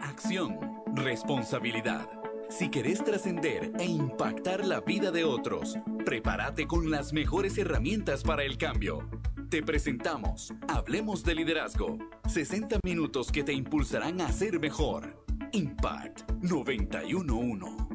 Acción, responsabilidad. Si querés trascender e impactar la vida de otros, prepárate con las mejores herramientas para el cambio. Te presentamos Hablemos de Liderazgo. 60 minutos que te impulsarán a ser mejor. Impact 911.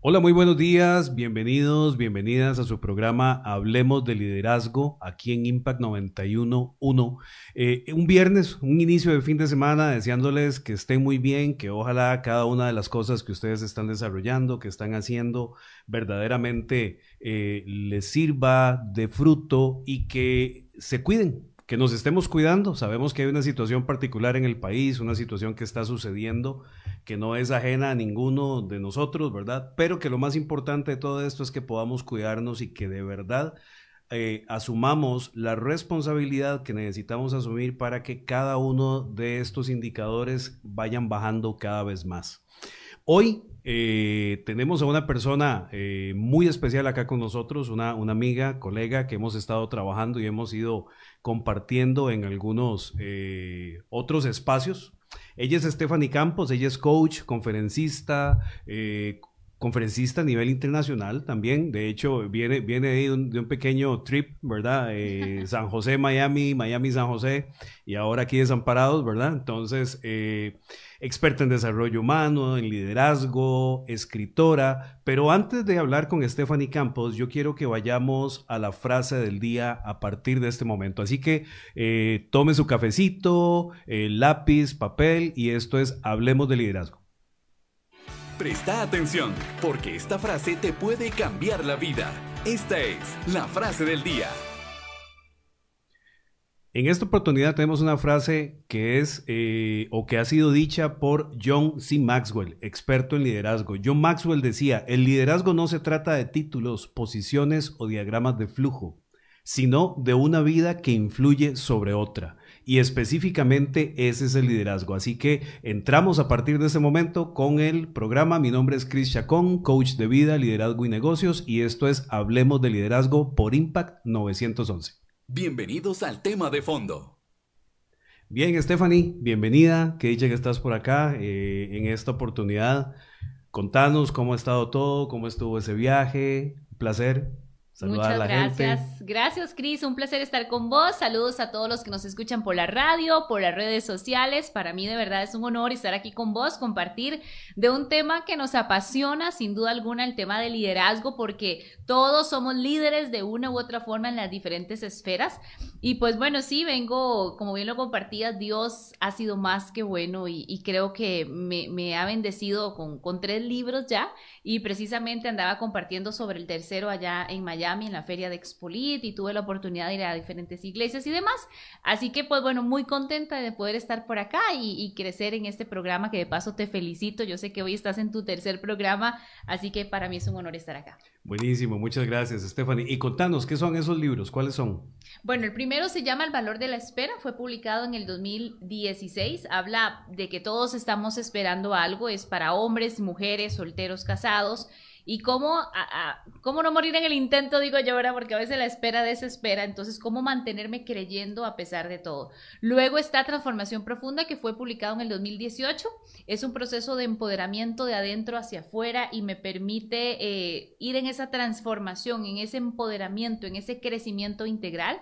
Hola, muy buenos días, bienvenidos, bienvenidas a su programa Hablemos de Liderazgo aquí en Impact 91.1. Eh, un viernes, un inicio de fin de semana, deseándoles que estén muy bien, que ojalá cada una de las cosas que ustedes están desarrollando, que están haciendo, verdaderamente eh, les sirva de fruto y que se cuiden, que nos estemos cuidando. Sabemos que hay una situación particular en el país, una situación que está sucediendo que no es ajena a ninguno de nosotros, ¿verdad? Pero que lo más importante de todo esto es que podamos cuidarnos y que de verdad eh, asumamos la responsabilidad que necesitamos asumir para que cada uno de estos indicadores vayan bajando cada vez más. Hoy eh, tenemos a una persona eh, muy especial acá con nosotros, una, una, amiga, colega que hemos estado trabajando y hemos ido compartiendo en algunos otros espacios ella es Stephanie Campos, ella es coach, conferencista, eh, conferencista a nivel internacional también. De hecho, viene, viene de un, de un pequeño trip, ¿verdad? Eh, San José, Miami, Miami, San José, y ahora aquí desamparados, ¿verdad? Entonces, eh, experta en desarrollo humano, en liderazgo, escritora. Pero antes de hablar con Stephanie Campos, yo quiero que vayamos a la frase del día a partir de este momento. Así que eh, tome su cafecito, lápiz, papel, y esto es Hablemos de Liderazgo. Presta atención, porque esta frase te puede cambiar la vida. Esta es la frase del día. En esta oportunidad tenemos una frase que es eh, o que ha sido dicha por John C. Maxwell, experto en liderazgo. John Maxwell decía, el liderazgo no se trata de títulos, posiciones o diagramas de flujo, sino de una vida que influye sobre otra y específicamente ese es el liderazgo. Así que entramos a partir de ese momento con el programa. Mi nombre es Chris Chacón, coach de vida, liderazgo y negocios y esto es Hablemos de Liderazgo por Impact 911. Bienvenidos al tema de fondo. Bien, Stephanie, bienvenida. Qué dicha que estás por acá eh, en esta oportunidad. Contanos cómo ha estado todo, cómo estuvo ese viaje. Un placer. Muchas gracias. Gracias, Cris. Un placer estar con vos. Saludos a todos los que nos escuchan por la radio, por las redes sociales. Para mí, de verdad, es un honor estar aquí con vos, compartir de un tema que nos apasiona, sin duda alguna, el tema del liderazgo, porque todos somos líderes de una u otra forma en las diferentes esferas. Y pues bueno, sí, vengo, como bien lo compartías, Dios ha sido más que bueno y, creo que me, ha bendecido con, con tres libros ya. Y precisamente andaba compartiendo sobre el tercero allá en Miami en la feria de Expolit y tuve la oportunidad de ir a diferentes iglesias y demás. Así que pues bueno, muy contenta de poder estar por acá y, crecer en este programa que de paso te felicito. Yo sé que hoy estás en tu tercer programa, así que para mí es un honor estar acá. Buenísimo, muchas gracias Stephanie. Y contanos, ¿qué son esos libros? ¿Cuáles son? Bueno, el primero se llama El valor de la espera, fue publicado en el 2016, habla de que todos estamos esperando algo, es para hombres, mujeres, solteros, casados y cómo, cómo no morir en el intento, digo yo ahora, porque a veces la espera desespera, entonces cómo mantenerme creyendo a pesar de todo. Luego está Transformación Profunda, que fue publicado en el 2018, es un proceso de empoderamiento de adentro hacia afuera y me permite eh, ir en esa transformación, en ese empoderamiento, en ese crecimiento integral.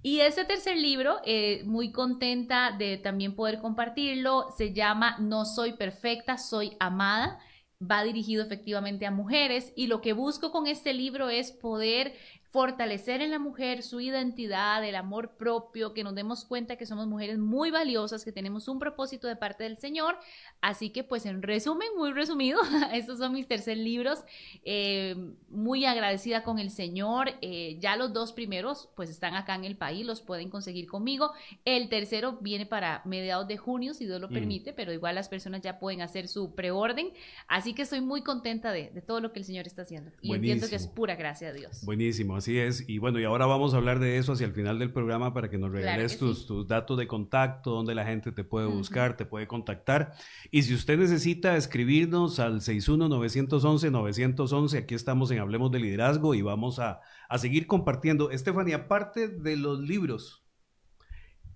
Y ese tercer libro, eh, muy contenta de también poder compartirlo, se llama No soy perfecta, soy amada va dirigido efectivamente a mujeres y lo que busco con este libro es poder fortalecer en la mujer su identidad, el amor propio, que nos demos cuenta que somos mujeres muy valiosas, que tenemos un propósito de parte del Señor. Así que pues en resumen, muy resumido, estos son mis tercer libros. Eh, muy agradecida con el Señor. Eh, ya los dos primeros pues están acá en el país, los pueden conseguir conmigo. El tercero viene para mediados de junio, si Dios lo mm. permite, pero igual las personas ya pueden hacer su preorden. Así que estoy muy contenta de, todo lo que el Señor está haciendo. Y entiendo que es pura gracia de Dios. Buenísimo. Así es. Y bueno, y ahora vamos a hablar de eso hacia el final del programa para que nos regales tus, tus, datos de contacto, donde la gente te puede buscar, te puede contactar. Y si usted necesita escribirnos al 61-911-911, aquí estamos en Hablemos de Liderazgo y vamos a, a seguir compartiendo. Estefanía, aparte de los libros,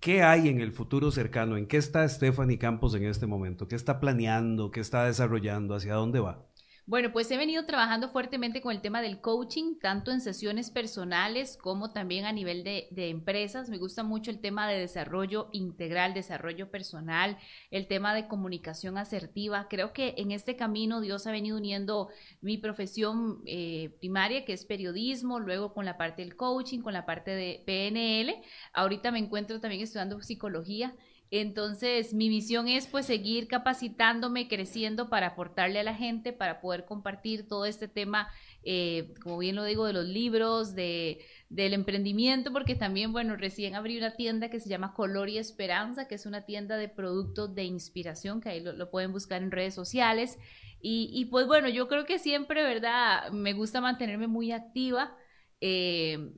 ¿Qué hay en el futuro cercano? ¿En qué está Stephanie Campos en este momento? ¿Qué está planeando? ¿Qué está desarrollando? ¿Hacia dónde va? Bueno, pues he venido trabajando fuertemente con el tema del coaching, tanto en sesiones personales como también a nivel de, empresas. Me gusta mucho el tema de desarrollo integral, desarrollo personal, el tema de comunicación asertiva. Creo que en este camino Dios ha venido uniendo mi profesión eh, primaria, que es periodismo, luego con la parte del coaching, con la parte de PNL. Ahorita me encuentro también estudiando psicología entonces, mi visión es pues seguir capacitándome, creciendo para aportarle a la gente, para poder compartir todo este tema, eh, como bien lo digo, de los libros, de, del emprendimiento, porque también, bueno, recién abrí una tienda que se llama Color y Esperanza, que es una tienda de productos de inspiración, que ahí lo, pueden buscar en redes sociales. Y, y, pues bueno, yo creo que siempre, ¿verdad? Me gusta mantenerme muy activa. Eh,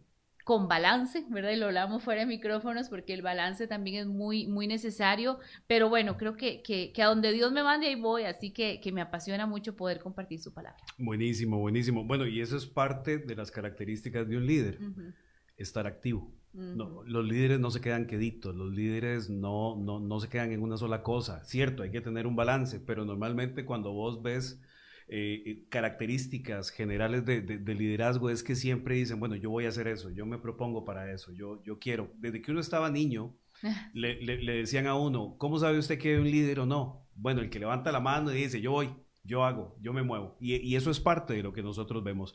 con balance, ¿verdad? Y lo hablamos fuera de micrófonos porque el balance también es muy, muy necesario, pero bueno, creo que, que, a donde Dios me mande ahí voy, así que, que, me apasiona mucho poder compartir su palabra. Buenísimo, buenísimo. Bueno, y eso es parte de las características de un líder, estar activo. no, los líderes no se quedan queditos, los líderes no, no, no se quedan en una sola cosa. Cierto, hay que tener un balance, pero normalmente cuando vos ves eh, eh, características generales de, liderazgo es que siempre dicen, bueno, yo voy a hacer eso, yo me propongo para eso, yo, yo quiero. Desde que uno estaba niño, le, decían a uno, ¿cómo sabe usted que es un líder o no? Bueno, el que levanta la mano y dice, yo voy, yo hago, yo me muevo. Y, y eso es parte de lo que nosotros vemos.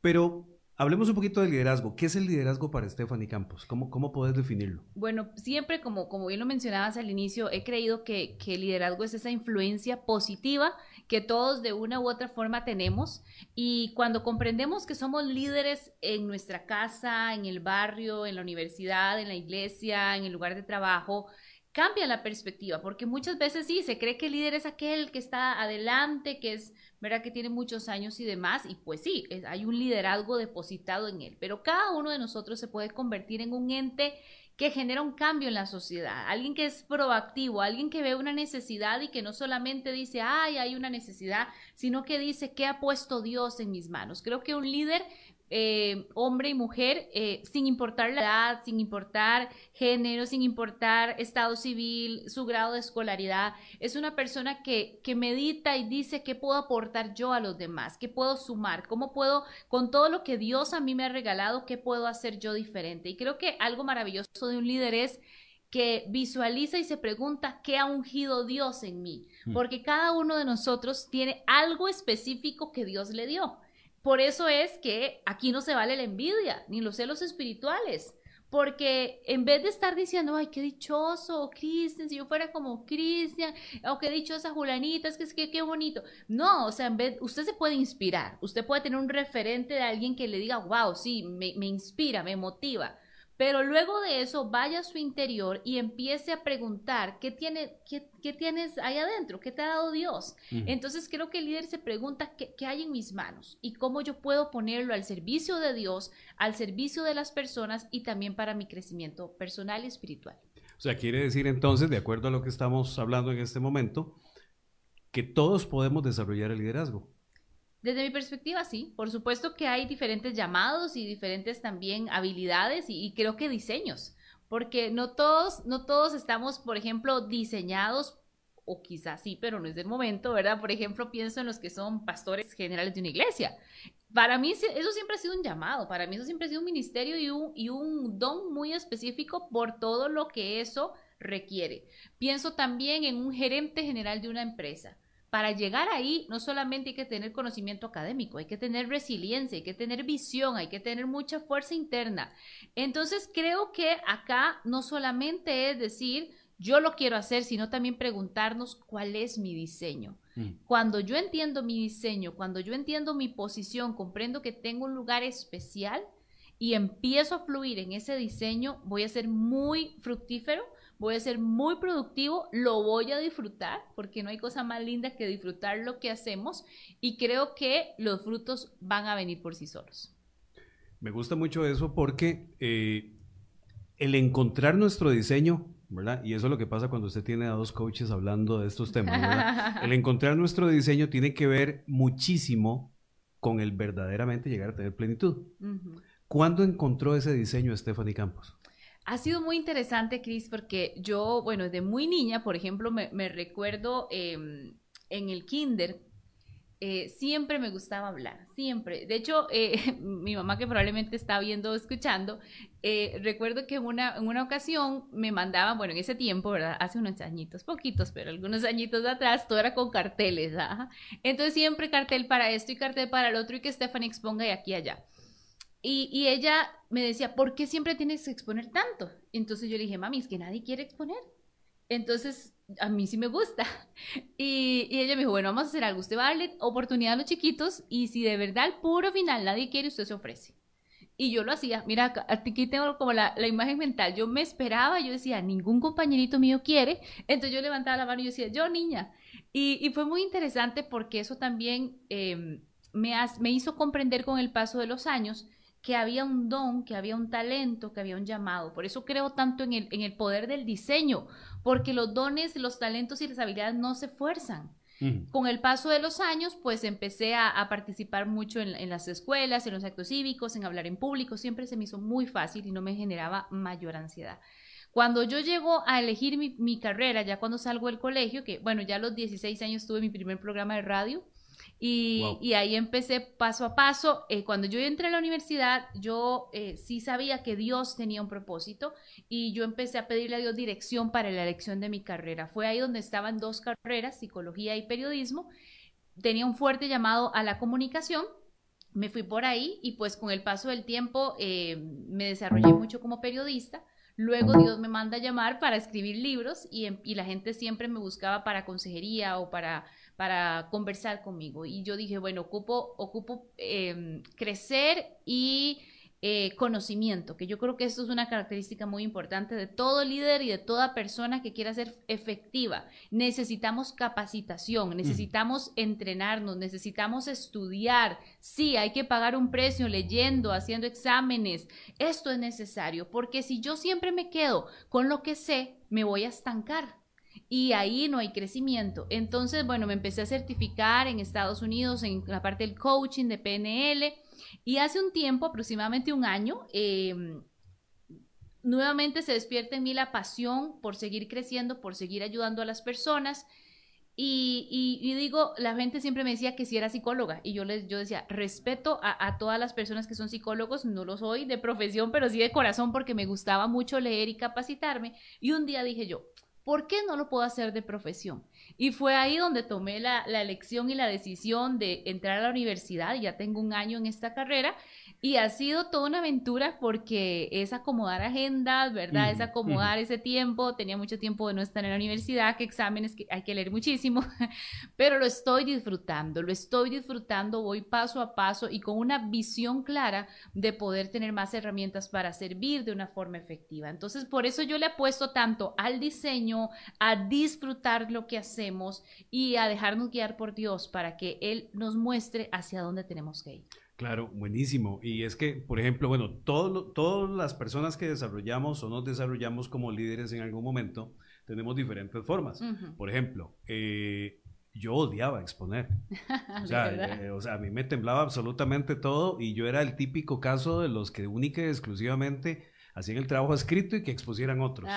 Pero Hablemos un poquito del liderazgo. ¿Qué es el liderazgo para Stephanie Campos? ¿Cómo, cómo puedes definirlo? Bueno, siempre, como, como bien lo mencionabas al inicio, he creído que, que el liderazgo es esa influencia positiva que todos de una u otra forma tenemos. Y cuando comprendemos que somos líderes en nuestra casa, en el barrio, en la universidad, en la iglesia, en el lugar de trabajo, cambia la perspectiva, porque muchas veces sí, se cree que el líder es aquel que está adelante, que es, ¿verdad? Que tiene muchos años y demás, y pues sí, hay un liderazgo depositado en él, pero cada uno de nosotros se puede convertir en un ente que genera un cambio en la sociedad, alguien que es proactivo, alguien que ve una necesidad y que no solamente dice, ay, hay una necesidad, sino que dice, ¿qué ha puesto Dios en mis manos? Creo que un líder eh, hombre y mujer, eh, sin importar la edad, sin importar género, sin importar estado civil, su grado de escolaridad. Es una persona que, que medita y dice qué puedo aportar yo a los demás, qué puedo sumar, cómo puedo, con todo lo que Dios a mí me ha regalado, qué puedo hacer yo diferente. Y creo que algo maravilloso de un líder es que visualiza y se pregunta qué ha ungido Dios en mí, mm. porque cada uno de nosotros tiene algo específico que Dios le dio. Por eso es que aquí no se vale la envidia, ni los celos espirituales. Porque en vez de estar diciendo, ay, qué dichoso, Cristian, si yo fuera como Cristian, o qué dichosa Julanita, es que es que qué bonito. No, o sea, en vez, usted se puede inspirar, usted puede tener un referente de alguien que le diga, wow, sí, me, me inspira, me motiva. Pero luego de eso, vaya a su interior y empiece a preguntar qué, tiene, qué, tienes ahí adentro, qué te ha dado Dios. Entonces creo que el líder se pregunta ¿qué, qué, hay en mis manos y cómo yo puedo ponerlo al servicio de Dios, al servicio de las personas y también para mi crecimiento personal y espiritual. O sea, quiere decir entonces, de acuerdo a lo que estamos hablando en este momento, que todos podemos desarrollar el liderazgo. Desde mi perspectiva, sí. Por supuesto que hay diferentes llamados y diferentes también habilidades y, creo que diseños, porque no todos, no todos estamos, por ejemplo, diseñados o quizás sí, pero no es el momento, ¿verdad? Por ejemplo, pienso en los que son pastores generales de una iglesia. Para mí eso siempre ha sido un llamado, para mí eso siempre ha sido un ministerio y un, y un don muy específico por todo lo que eso requiere. Pienso también en un gerente general de una empresa para llegar ahí no solamente hay que tener conocimiento académico, hay que tener resiliencia, hay que tener visión, hay que tener mucha fuerza interna. Entonces creo que acá no solamente es decir, yo lo quiero hacer, sino también preguntarnos cuál es mi diseño. Mm. Cuando yo entiendo mi diseño, cuando yo entiendo mi posición, comprendo que tengo un lugar especial y empiezo a fluir en ese diseño, voy a ser muy fructífero voy a ser muy productivo, lo voy a disfrutar, porque no hay cosa más linda que disfrutar lo que hacemos y creo que los frutos van a venir por sí solos. Me gusta mucho eso porque eh, el encontrar nuestro diseño, ¿verdad? Y eso es lo que pasa cuando usted tiene a dos coaches hablando de estos temas, ¿verdad? El encontrar nuestro diseño tiene que ver muchísimo con el verdaderamente llegar a tener plenitud. ¿Cuándo encontró ese diseño Stephanie Campos? Ha sido muy interesante, Cris, porque yo, bueno, de muy niña, por ejemplo, me, recuerdo em, en el kinder, eh, siempre me gustaba hablar, siempre. De hecho, eh, mi mamá que probablemente está viendo o escuchando, eh, recuerdo que en una, en una ocasión me mandaban, bueno, en ese tiempo, ¿verdad? Hace unos añitos, poquitos, pero algunos añitos atrás, todo era con carteles, Entonces siempre cartel para esto y cartel para el otro y que Stephanie exponga de aquí y allá. Y, ella me decía, ¿por qué siempre tienes que exponer tanto? Entonces yo le dije, mami, es que nadie quiere exponer. Entonces, a mí sí me gusta. Y, ella me dijo, bueno, vamos a hacer algo. Usted va a darle oportunidad a los chiquitos y si de verdad al puro final nadie quiere, usted se ofrece. Y yo lo hacía. Mira, aquí tengo como la, imagen mental. Yo me esperaba, yo decía, ningún compañerito mío quiere. Entonces yo levantaba la mano y yo decía, yo niña. Y, fue muy interesante porque eso también em, me hizo comprender con el paso de los años que había un don, que había un talento, que había un llamado. Por eso creo tanto en el, en el poder del diseño, porque los dones, los talentos y las habilidades no se fuerzan. Con el paso de los años, pues empecé a, participar mucho en, las escuelas, en los actos cívicos, en hablar en público. Siempre se me hizo muy fácil y no me generaba mayor ansiedad. Cuando yo llego a elegir mi, mi carrera, ya cuando salgo del colegio, que bueno, ya a los 16 años tuve mi primer programa de radio, y, ahí empecé paso a paso. Eh, cuando yo entré a la universidad, yo eh, sí sabía que Dios tenía un propósito y yo empecé a pedirle a Dios dirección para la elección de mi carrera. Fue ahí donde estaban dos carreras, psicología y periodismo. Tenía un fuerte llamado a la comunicación. Me fui por ahí y pues con el paso del tiempo eh, me desarrollé mucho como periodista. Luego Dios me manda a llamar para escribir libros y, y la gente siempre me buscaba para consejería o para para conversar conmigo. Y yo dije, bueno, ocupo, ocupo em, crecer y eh, conocimiento, que yo creo que esto es una característica muy importante de todo líder y de toda persona que quiera ser efectiva. Necesitamos capacitación, necesitamos entrenarnos, necesitamos estudiar. Sí, hay que pagar un precio leyendo, haciendo exámenes. Esto es necesario, porque si yo siempre me quedo con lo que sé, me voy a estancar y ahí no hay crecimiento. Entonces, bueno, me empecé a certificar en Estados Unidos en la parte del coaching de PNL y hace un tiempo, aproximadamente un año, em, nuevamente se despierta en mí la pasión por seguir creciendo, por seguir ayudando a las personas. Y, digo, la gente siempre me decía que si era psicóloga y yo les yo decía, respeto a, todas las personas que son psicólogos, no lo soy de profesión, pero sí de corazón porque me gustaba mucho leer y capacitarme. Y un día dije yo, ¿por qué no lo puedo hacer de profesión? Y fue ahí donde tomé la, elección y la decisión de entrar a la universidad, ya tengo un año en esta carrera, y ha sido toda una aventura porque es acomodar agendas, ¿verdad? es acomodar ese tiempo, tenía mucho tiempo de no estar en la universidad, que exámenes que hay que leer muchísimo, pero lo estoy disfrutando, lo estoy disfrutando, voy paso a paso y con una visión clara de poder tener más herramientas para servir de una forma efectiva. Entonces, por eso yo le apuesto tanto al diseño, a disfrutar lo que hacemos y a dejarnos guiar por Dios para que Él nos muestre hacia dónde tenemos que ir. Claro, buenísimo. Y es que, por ejemplo, bueno, todo, todas las personas que desarrollamos o nos desarrollamos como líderes en algún momento, tenemos diferentes formas. Por ejemplo, eh, yo odiaba exponer. O sea, eh, o sea, a mí me temblaba absolutamente todo y yo era el típico caso de los que única y exclusivamente hacían el trabajo escrito y que expusieran otros.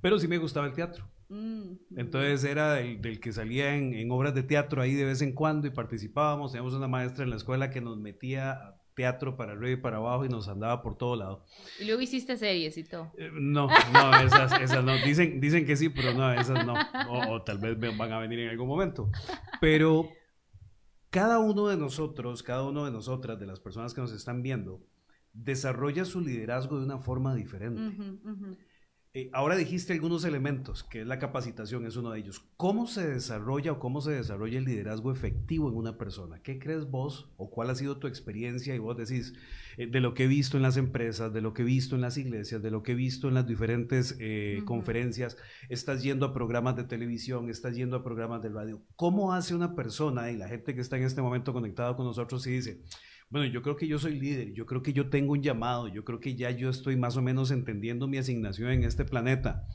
Pero sí me gustaba el teatro. Mm, Entonces era del, que salía en, obras de teatro ahí de vez en cuando y participábamos. Teníamos una maestra en la escuela que nos metía teatro para arriba y para abajo y nos andaba por todo lado. ¿Y luego hiciste series y todo? Eh, no, no, esas, esas no. Dicen, dicen que sí, pero no, esas no. O, tal vez van a venir en algún momento. Pero cada uno de nosotros, cada uno de nosotras, de las personas que nos están viendo, desarrolla su liderazgo de una forma diferente. Eh, ahora dijiste algunos elementos, que es la capacitación, es uno de ellos. ¿Cómo se desarrolla o cómo se desarrolla el liderazgo efectivo en una persona? ¿Qué crees vos o cuál ha sido tu experiencia? Y vos decís, eh, de lo que he visto en las empresas, de lo que he visto en las iglesias, de lo que he visto en las diferentes eh, conferencias, estás yendo a programas de televisión, estás yendo a programas de radio. ¿Cómo hace una persona y la gente que está en este momento conectada con nosotros y dice, bueno, yo creo que yo soy líder, yo creo que yo tengo un llamado, yo creo que ya yo estoy más o menos entendiendo mi asignación en este planeta.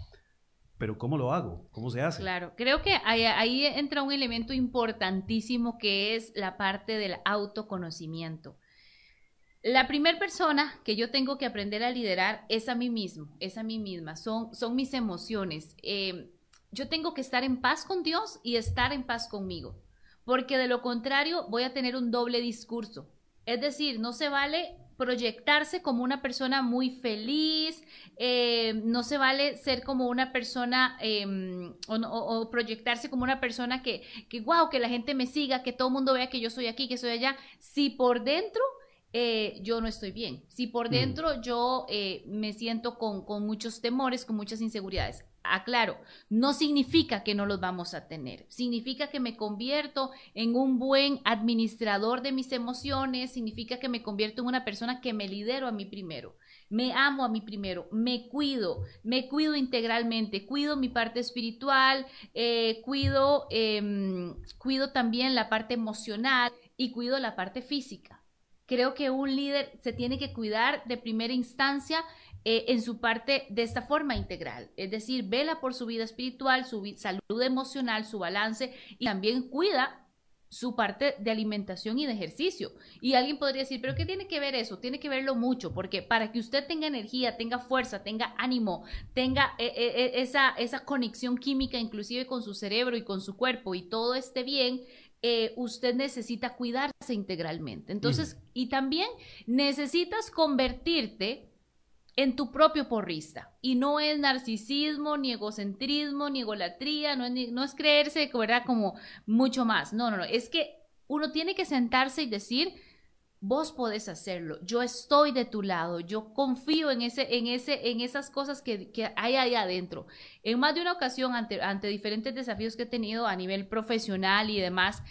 Pero ¿cómo lo hago? ¿Cómo se hace? Claro, creo que ahí, entra un elemento importantísimo que es la parte del autoconocimiento. La primera persona que yo tengo que aprender a liderar es a mí mismo, es a mí misma, son, son mis emociones. Eh, yo tengo que estar en paz con Dios y estar en paz conmigo, porque de lo contrario voy a tener un doble discurso. Es decir, no se vale proyectarse como una persona muy feliz, eh, no se vale ser como una persona em, o, proyectarse como una persona que, que, wow, que la gente me siga, que todo el mundo vea que yo soy aquí, que soy allá, si por dentro eh, yo no estoy bien. Si por mm. dentro yo eh, me siento con, con, muchos temores, con muchas inseguridades. Aclaro, no significa que no los vamos a tener. Significa que me convierto en un buen administrador de mis emociones. Significa que me convierto en una persona que me lidero a mí primero. Me amo a mí primero, me cuido, me cuido integralmente, cuido mi parte espiritual, eh, cuido, em, cuido también la parte emocional y cuido la parte física. Creo que un líder se tiene que cuidar de primera instancia eh, en su parte de esta forma integral, es decir, vela por su vida espiritual, su salud emocional, su balance y también cuida su parte de alimentación y de ejercicio. Y alguien podría decir, pero ¿qué tiene que ver eso? Tiene que verlo mucho, porque para que usted tenga energía, tenga fuerza, tenga ánimo, tenga eh, eh, esa, esa conexión química inclusive con su cerebro y con su cuerpo y todo esté bien, eh, usted necesita cuidarse integralmente. Entonces, y también necesitas convertirte en tu propio porrista. Y no es narcisismo, ni egocentrismo, ni egolatría, no es, no es creerse, ¿verdad? Como mucho más. No, no, no. Es que uno tiene que sentarse y decir, vos podés hacerlo, yo estoy de tu lado, yo confío en, ese, en, ese, en esas cosas que, hay ahí adentro. En más de una ocasión, ante, ante diferentes desafíos que he tenido a nivel profesional y demás,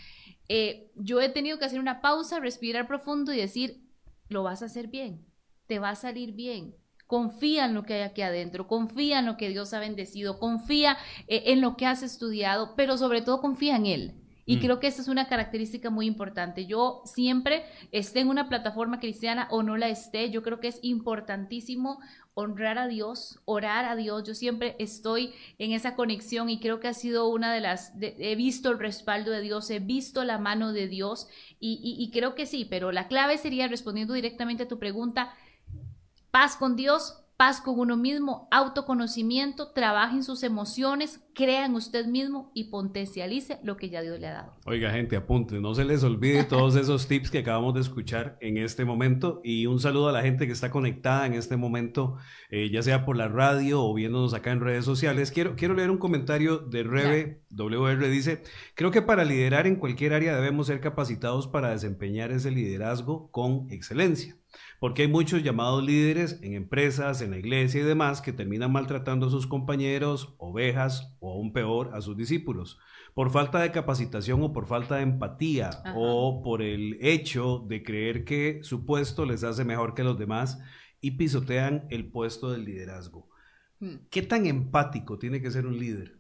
eh, yo he tenido que hacer una pausa, respirar profundo y decir, lo vas a hacer bien, te va a salir bien. Confía en lo que hay aquí adentro, confía en lo que Dios ha bendecido, confía eh, en lo que has estudiado, pero sobre todo confía en Él y mm. creo que esa es una característica muy importante. Yo siempre esté en una plataforma cristiana o no la esté, yo creo que es importantísimo honrar a Dios, orar a Dios. Yo siempre estoy en esa conexión y creo que ha sido una de las, he visto el respaldo de Dios, he visto la mano de Dios y, y creo que sí, pero la clave sería, respondiendo directamente a tu pregunta, paz con Dios, paz con uno mismo, autoconocimiento, trabaje en sus emociones, crea en usted mismo y potencialice lo que ya Dios le ha dado. Oiga, gente, apunte, no se les olvide todos esos tips que acabamos de escuchar en este momento y un saludo a la gente que está conectada en este momento, eh, ya sea por la radio o viéndonos acá en redes sociales. Quiero, quiero leer un comentario de Rebe WR, dice, creo que para liderar en cualquier área debemos ser capacitados para desempeñar ese liderazgo con excelencia. Porque hay muchos llamados líderes en empresas, en la iglesia y demás que terminan maltratando a sus compañeros, ovejas o aún peor a sus discípulos, por falta de capacitación o por falta de empatía o por el hecho de creer que su puesto les hace mejor que los demás y pisotean el puesto del liderazgo. Hmm. ¿Qué tan empático tiene que ser un líder?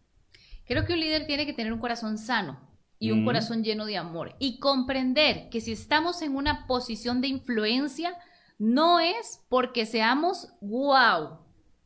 Creo que un líder tiene que tener un corazón sano y un corazón lleno de amor y comprender que si estamos en una posición de influencia, no es porque seamos wow,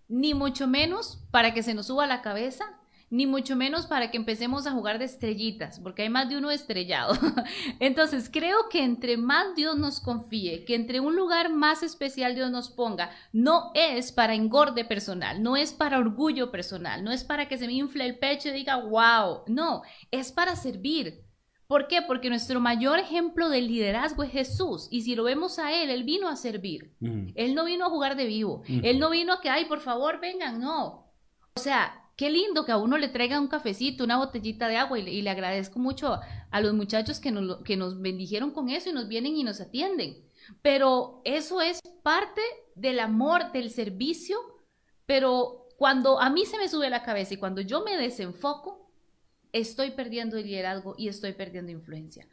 ni mucho menos para que se nos suba la cabeza, ni mucho menos para que empecemos a jugar de estrellitas, porque hay más de uno estrellado. Entonces, creo que entre más Dios nos confíe, que entre un lugar más especial Dios nos ponga, no es para engorde personal, no es para orgullo personal, no es para que se me infle el pecho y diga, wow, no, es para servir, ¿Por qué? Porque nuestro mayor ejemplo de liderazgo es Jesús. Y si lo vemos a Él, Él vino a servir. Él no vino a jugar de vivo. Él no vino a que, ay, por favor, vengan. No. O sea, qué lindo que a uno le traiga un cafecito, una botellita de agua. Y le, agradezco mucho a los muchachos que nos, que nos bendijeron con eso y nos vienen y nos atienden. Pero eso es parte del amor, del servicio. Pero cuando a mí se me sube la cabeza y cuando yo me desenfoco, estoy perdiendo el liderazgo y estoy perdiendo influencia.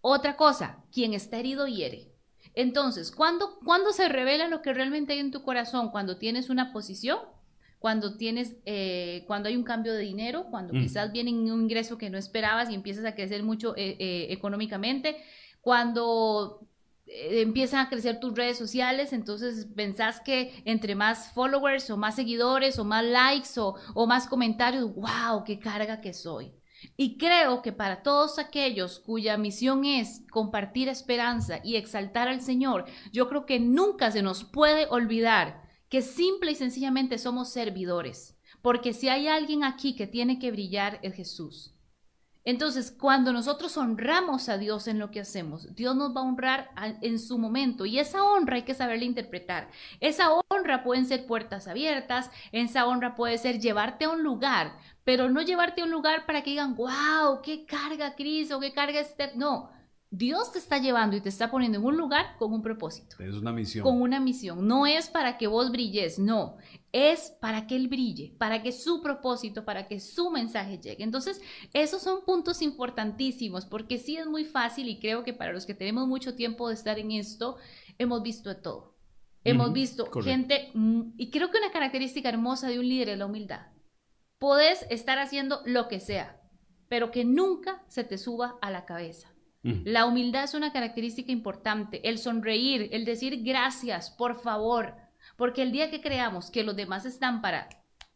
Otra cosa, quien está herido hiere. Entonces, ¿cuándo, se revela lo que realmente hay en tu corazón? Cuando tienes una posición, cuando tienes, eh, cuando hay un cambio de dinero, cuando mm. quizás viene un ingreso que no esperabas y empiezas a crecer mucho eh, eh, económicamente, cuando empiezan a crecer tus redes sociales, entonces pensás que entre más followers o más seguidores o más likes o, o más comentarios, wow, qué carga que soy. Y creo que para todos aquellos cuya misión es compartir esperanza y exaltar al Señor, yo creo que nunca se nos puede olvidar que simple y sencillamente somos servidores. Porque si hay alguien aquí que tiene que brillar es Jesús. Entonces, cuando nosotros honramos a Dios en lo que hacemos, Dios nos va a honrar en su momento y esa honra hay que saberla interpretar. Esa honra pueden ser puertas abiertas, esa honra puede ser llevarte a un lugar, pero no llevarte a un lugar para que digan, wow, qué carga Cris o qué carga Steph. No, Dios te está llevando y te está poniendo en un lugar con un propósito. Es una misión. Con una misión. No es para que vos brilles, no. Es para que Él brille, para que su propósito, para que su mensaje llegue. Entonces, esos son puntos importantísimos porque sí es muy fácil y creo que para los que tenemos mucho tiempo de estar en esto, hemos visto de todo. Hemos visto gente, mm, y creo que una característica hermosa de un líder es la humildad. Puedes estar haciendo lo que sea, pero que nunca se te suba a la cabeza la humildad es una característica importante, el sonreír, el decir gracias, por favor, porque el día que creamos que los demás están para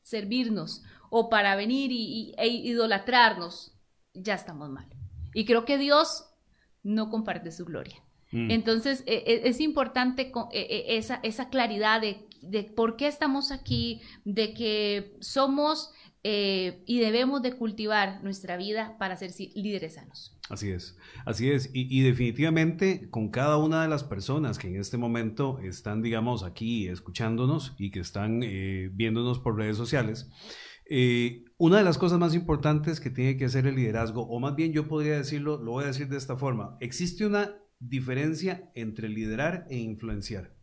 servirnos o para venir y, e idolatrarnos, ya estamos mal. Y creo que Dios no comparte su gloria. Mm. Entonces, e, e, es importante esa, esa claridad de, de, por qué estamos aquí, de que somos eh, y debemos de cultivar nuestra vida para ser líderes sanos. Así es, así es. Y, definitivamente con cada una de las personas que en este momento están, digamos, aquí escuchándonos y que están eh, viéndonos por redes sociales, eh, una de las cosas más importantes que tiene que hacer el liderazgo, o más bien yo podría decirlo, lo voy a decir de esta forma, existe una diferencia entre liderar e influenciar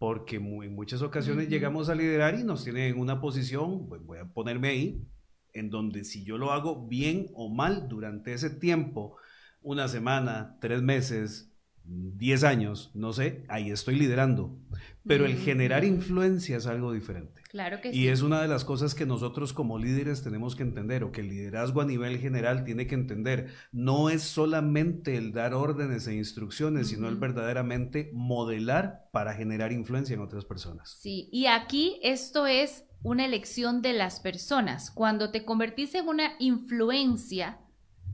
porque en muchas ocasiones llegamos a liderar y nos tienen en una posición, pues voy a ponerme ahí, en donde si yo lo hago bien o mal durante ese tiempo, una semana, tres meses, diez años, no sé, ahí estoy liderando. Pero el generar influencia es algo diferente. Claro que y sí. Y es una de las cosas que nosotros como líderes tenemos que entender, o que el liderazgo a nivel general tiene que entender. No es solamente el dar órdenes e instrucciones, sino el verdaderamente modelar para generar influencia en otras personas. Sí, y aquí esto es una elección de las personas. Cuando te convertís en una influencia,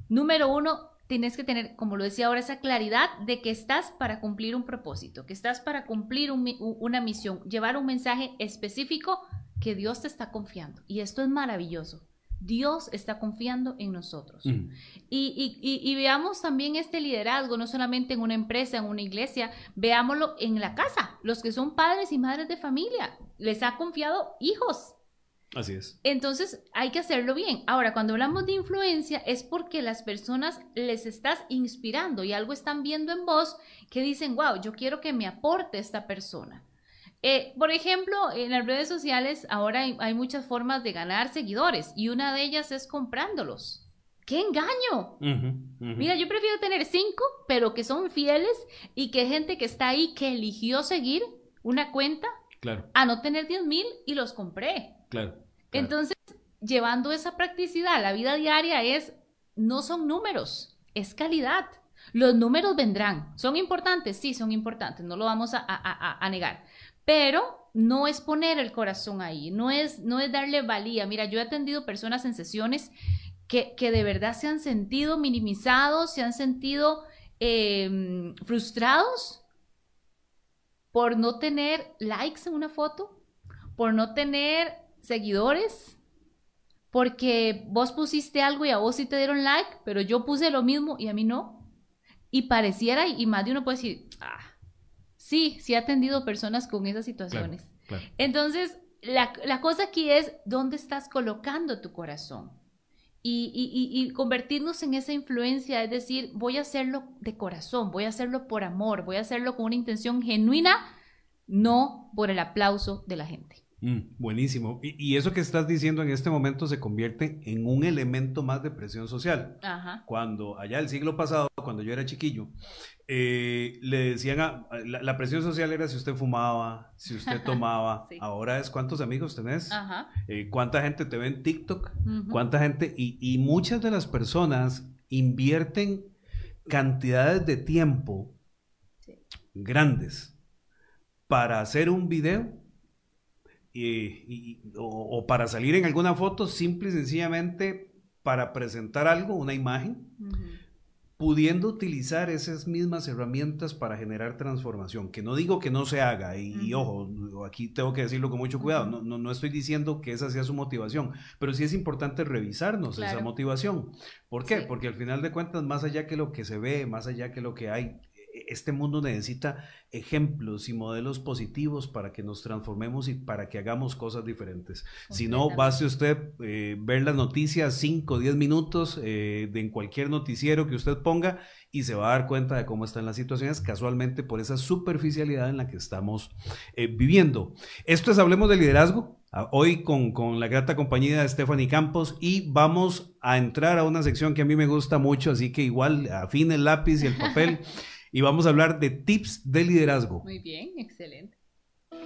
número uno, tienes que tener, como lo decía ahora, esa claridad de que estás para cumplir un propósito, que estás para cumplir una misión, llevar un mensaje específico que Dios te está confiando. Y esto es maravilloso. Dios está confiando en nosotros. Mm. Y, veamos también este liderazgo, no solamente en una empresa, en una iglesia, veámoslo en la casa. Los que son padres y madres de familia, les ha confiado hijos, Así es. Entonces hay que hacerlo bien. Ahora, cuando hablamos de influencia es porque las personas les estás inspirando y algo están viendo en vos que dicen, wow, yo quiero que me aporte esta persona. Eh, por ejemplo, en las redes sociales ahora hay, muchas formas de ganar seguidores y una de ellas es comprándolos. ¡Qué engaño! Mira, yo prefiero tener cinco, pero que son fieles y que gente que está ahí que eligió seguir una cuenta claro. a no tener 10 mil y los compré. Claro, Entonces, llevando esa practicidad a la vida diaria es, no son números, es calidad. Los números vendrán. ¿Son importantes? Sí, son importantes, no lo vamos a, negar. Pero no es poner el corazón ahí, no es, no es darle valía. Mira, yo he atendido personas en sesiones que, de verdad se han sentido minimizados, se han sentido em, frustrados por no tener likes en una foto, por no tener seguidores porque vos pusiste algo y a vos sí te dieron like, pero yo puse lo mismo y a mí no. Y pareciera, y más de uno puede decir, ah, sí, sí he atendido personas con esas situaciones. Entonces, la, la, cosa aquí es, ¿dónde estás colocando tu corazón? Y, y, y, convertirnos en esa influencia, es decir, voy a hacerlo de corazón, voy a hacerlo por amor, voy a hacerlo con una intención genuina, no por el aplauso de la gente. Mm, buenísimo. Y, eso que estás diciendo en este momento se convierte en un elemento más de presión social. Cuando allá el siglo pasado, cuando yo era chiquillo, eh, le decían a, la, presión social era si usted fumaba, si usted tomaba. Ahora es cuántos amigos tenés, eh, cuánta gente te ve en TikTok, cuánta gente. Y, y muchas de las personas invierten cantidades de tiempo grandes para hacer un video o, para salir en alguna foto, simple y sencillamente para presentar algo, una imagen, pudiendo utilizar esas mismas herramientas para generar transformación. Que no digo que no se haga, y, ojo, aquí tengo que decirlo con mucho cuidado, no, no, estoy diciendo que esa sea su motivación, pero sí es importante revisarnos esa motivación. ¿Por qué? Porque al final de cuentas, más allá que lo que se ve, más allá que lo que hay, este mundo necesita ejemplos y modelos positivos para que nos transformemos y para que hagamos cosas diferentes. Si no, basta usted eh, ver las noticias 5 o 10 minutos eh, de en cualquier noticiero que usted ponga y se va a dar cuenta de cómo están las situaciones casualmente por esa superficialidad en la que estamos eh, viviendo. Esto es Hablemos de Liderazgo. Ah, hoy con, con, la grata compañía de Stephanie Campos y vamos a entrar a una sección que a mí me gusta mucho, así que igual afine el lápiz y el papel. y vamos a hablar de tips de liderazgo. Muy bien, excelente.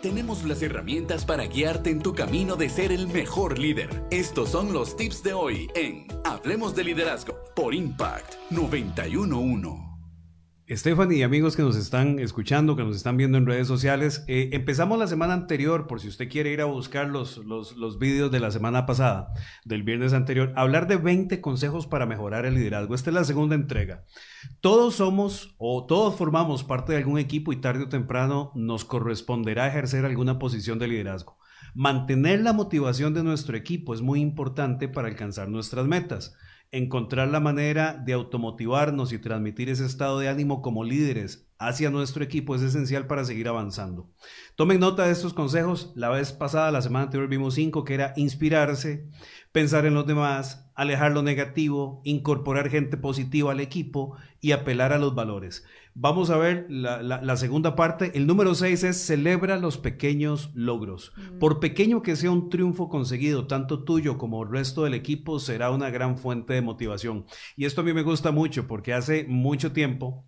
Tenemos las herramientas para guiarte en tu camino de ser el mejor líder. Estos son los tips de hoy en Hablemos de Liderazgo por Impact 911. Stephanie y amigos que nos están escuchando, que nos están viendo en redes sociales, eh, empezamos la semana anterior, por si usted quiere ir a buscar los, los, los vídeos de la semana pasada, del viernes anterior, hablar de 20 consejos para mejorar el liderazgo. Esta es la segunda entrega. Todos somos o todos formamos parte de algún equipo y tarde o temprano nos corresponderá ejercer alguna posición de liderazgo. Mantener la motivación de nuestro equipo es muy importante para alcanzar nuestras metas encontrar la manera de automotivarnos y transmitir ese estado de ánimo como líderes hacia nuestro equipo es esencial para seguir avanzando. Tomen nota de estos consejos. La vez pasada, la semana anterior, vimos cinco, que era inspirarse, pensar en los demás, alejar lo negativo, incorporar gente positiva al equipo y apelar a los valores. Vamos a ver la, segunda parte. El número 6 es celebra los pequeños logros. Mm. Por pequeño que sea un triunfo conseguido, tanto tuyo como el resto del equipo, será una gran fuente de motivación. Y esto a mí me gusta mucho porque hace mucho tiempo,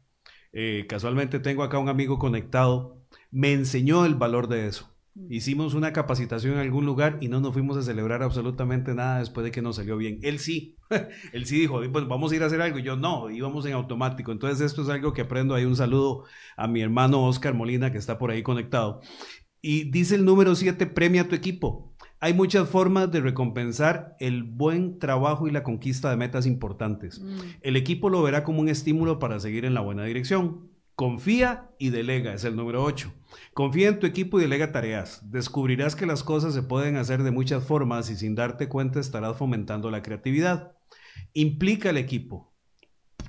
eh, casualmente tengo acá un amigo conectado, me enseñó el valor de eso. Hicimos una capacitación en algún lugar y no nos fuimos a celebrar absolutamente nada después de que nos salió bien. Él sí, él sí dijo, pues vamos a ir a hacer algo. Y yo no, íbamos en automático. Entonces esto es algo que aprendo. Hay un saludo a mi hermano Oscar Molina que está por ahí conectado. Y dice el número 7, premia a tu equipo. Hay muchas formas de recompensar el buen trabajo y la conquista de metas importantes. Mm. El equipo lo verá como un estímulo para seguir en la buena dirección. Confía y delega, es el número 8. Confía en tu equipo y delega tareas. Descubrirás que las cosas se pueden hacer de muchas formas y sin darte cuenta estarás fomentando la creatividad. Implica al equipo.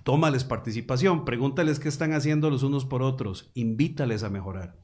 Tómales participación, pregúntales qué están haciendo los unos por otros, invítales a mejorar.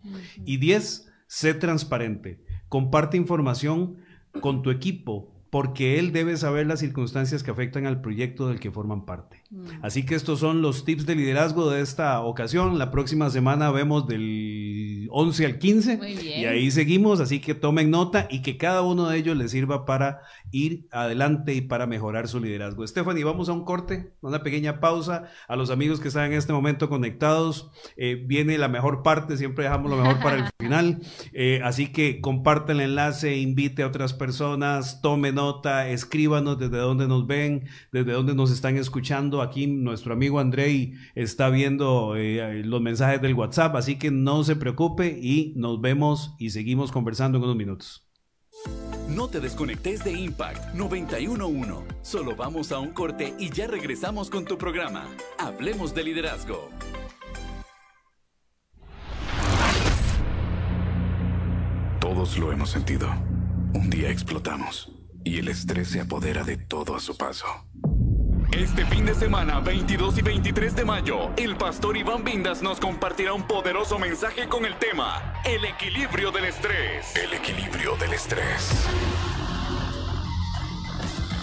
Y 10. Sé transparente. Comparte información con tu equipo porque él debe saber las circunstancias que afectan al proyecto del que forman parte. Mm. Así que estos son los tips de liderazgo de esta ocasión. La próxima semana vemos del 11 al 15 y ahí seguimos, así que tomen nota y que cada uno de ellos les sirva para ir adelante y para mejorar su liderazgo. Stephanie, vamos a un corte, una pequeña pausa. A los amigos que están en este momento conectados, eh, viene la mejor parte, siempre dejamos lo mejor para el final. Eh, así que compartan el enlace, invite a otras personas, tomen nota, escríbanos desde dónde nos ven, desde dónde nos están escuchando. Aquí nuestro amigo Andrei está viendo eh, los mensajes del WhatsApp, así que no se preocupe y nos vemos y seguimos conversando en unos minutos. No te desconectes de Impact 911. Solo vamos a un corte y ya regresamos con tu programa. Hablemos de liderazgo. Todos lo hemos sentido. Un día explotamos y el estrés se apodera de todo a su paso. Este fin de semana, 22 y 23 de mayo, el pastor Iván Vindas nos compartirá un poderoso mensaje con el tema El equilibrio del estrés. El equilibrio del estrés.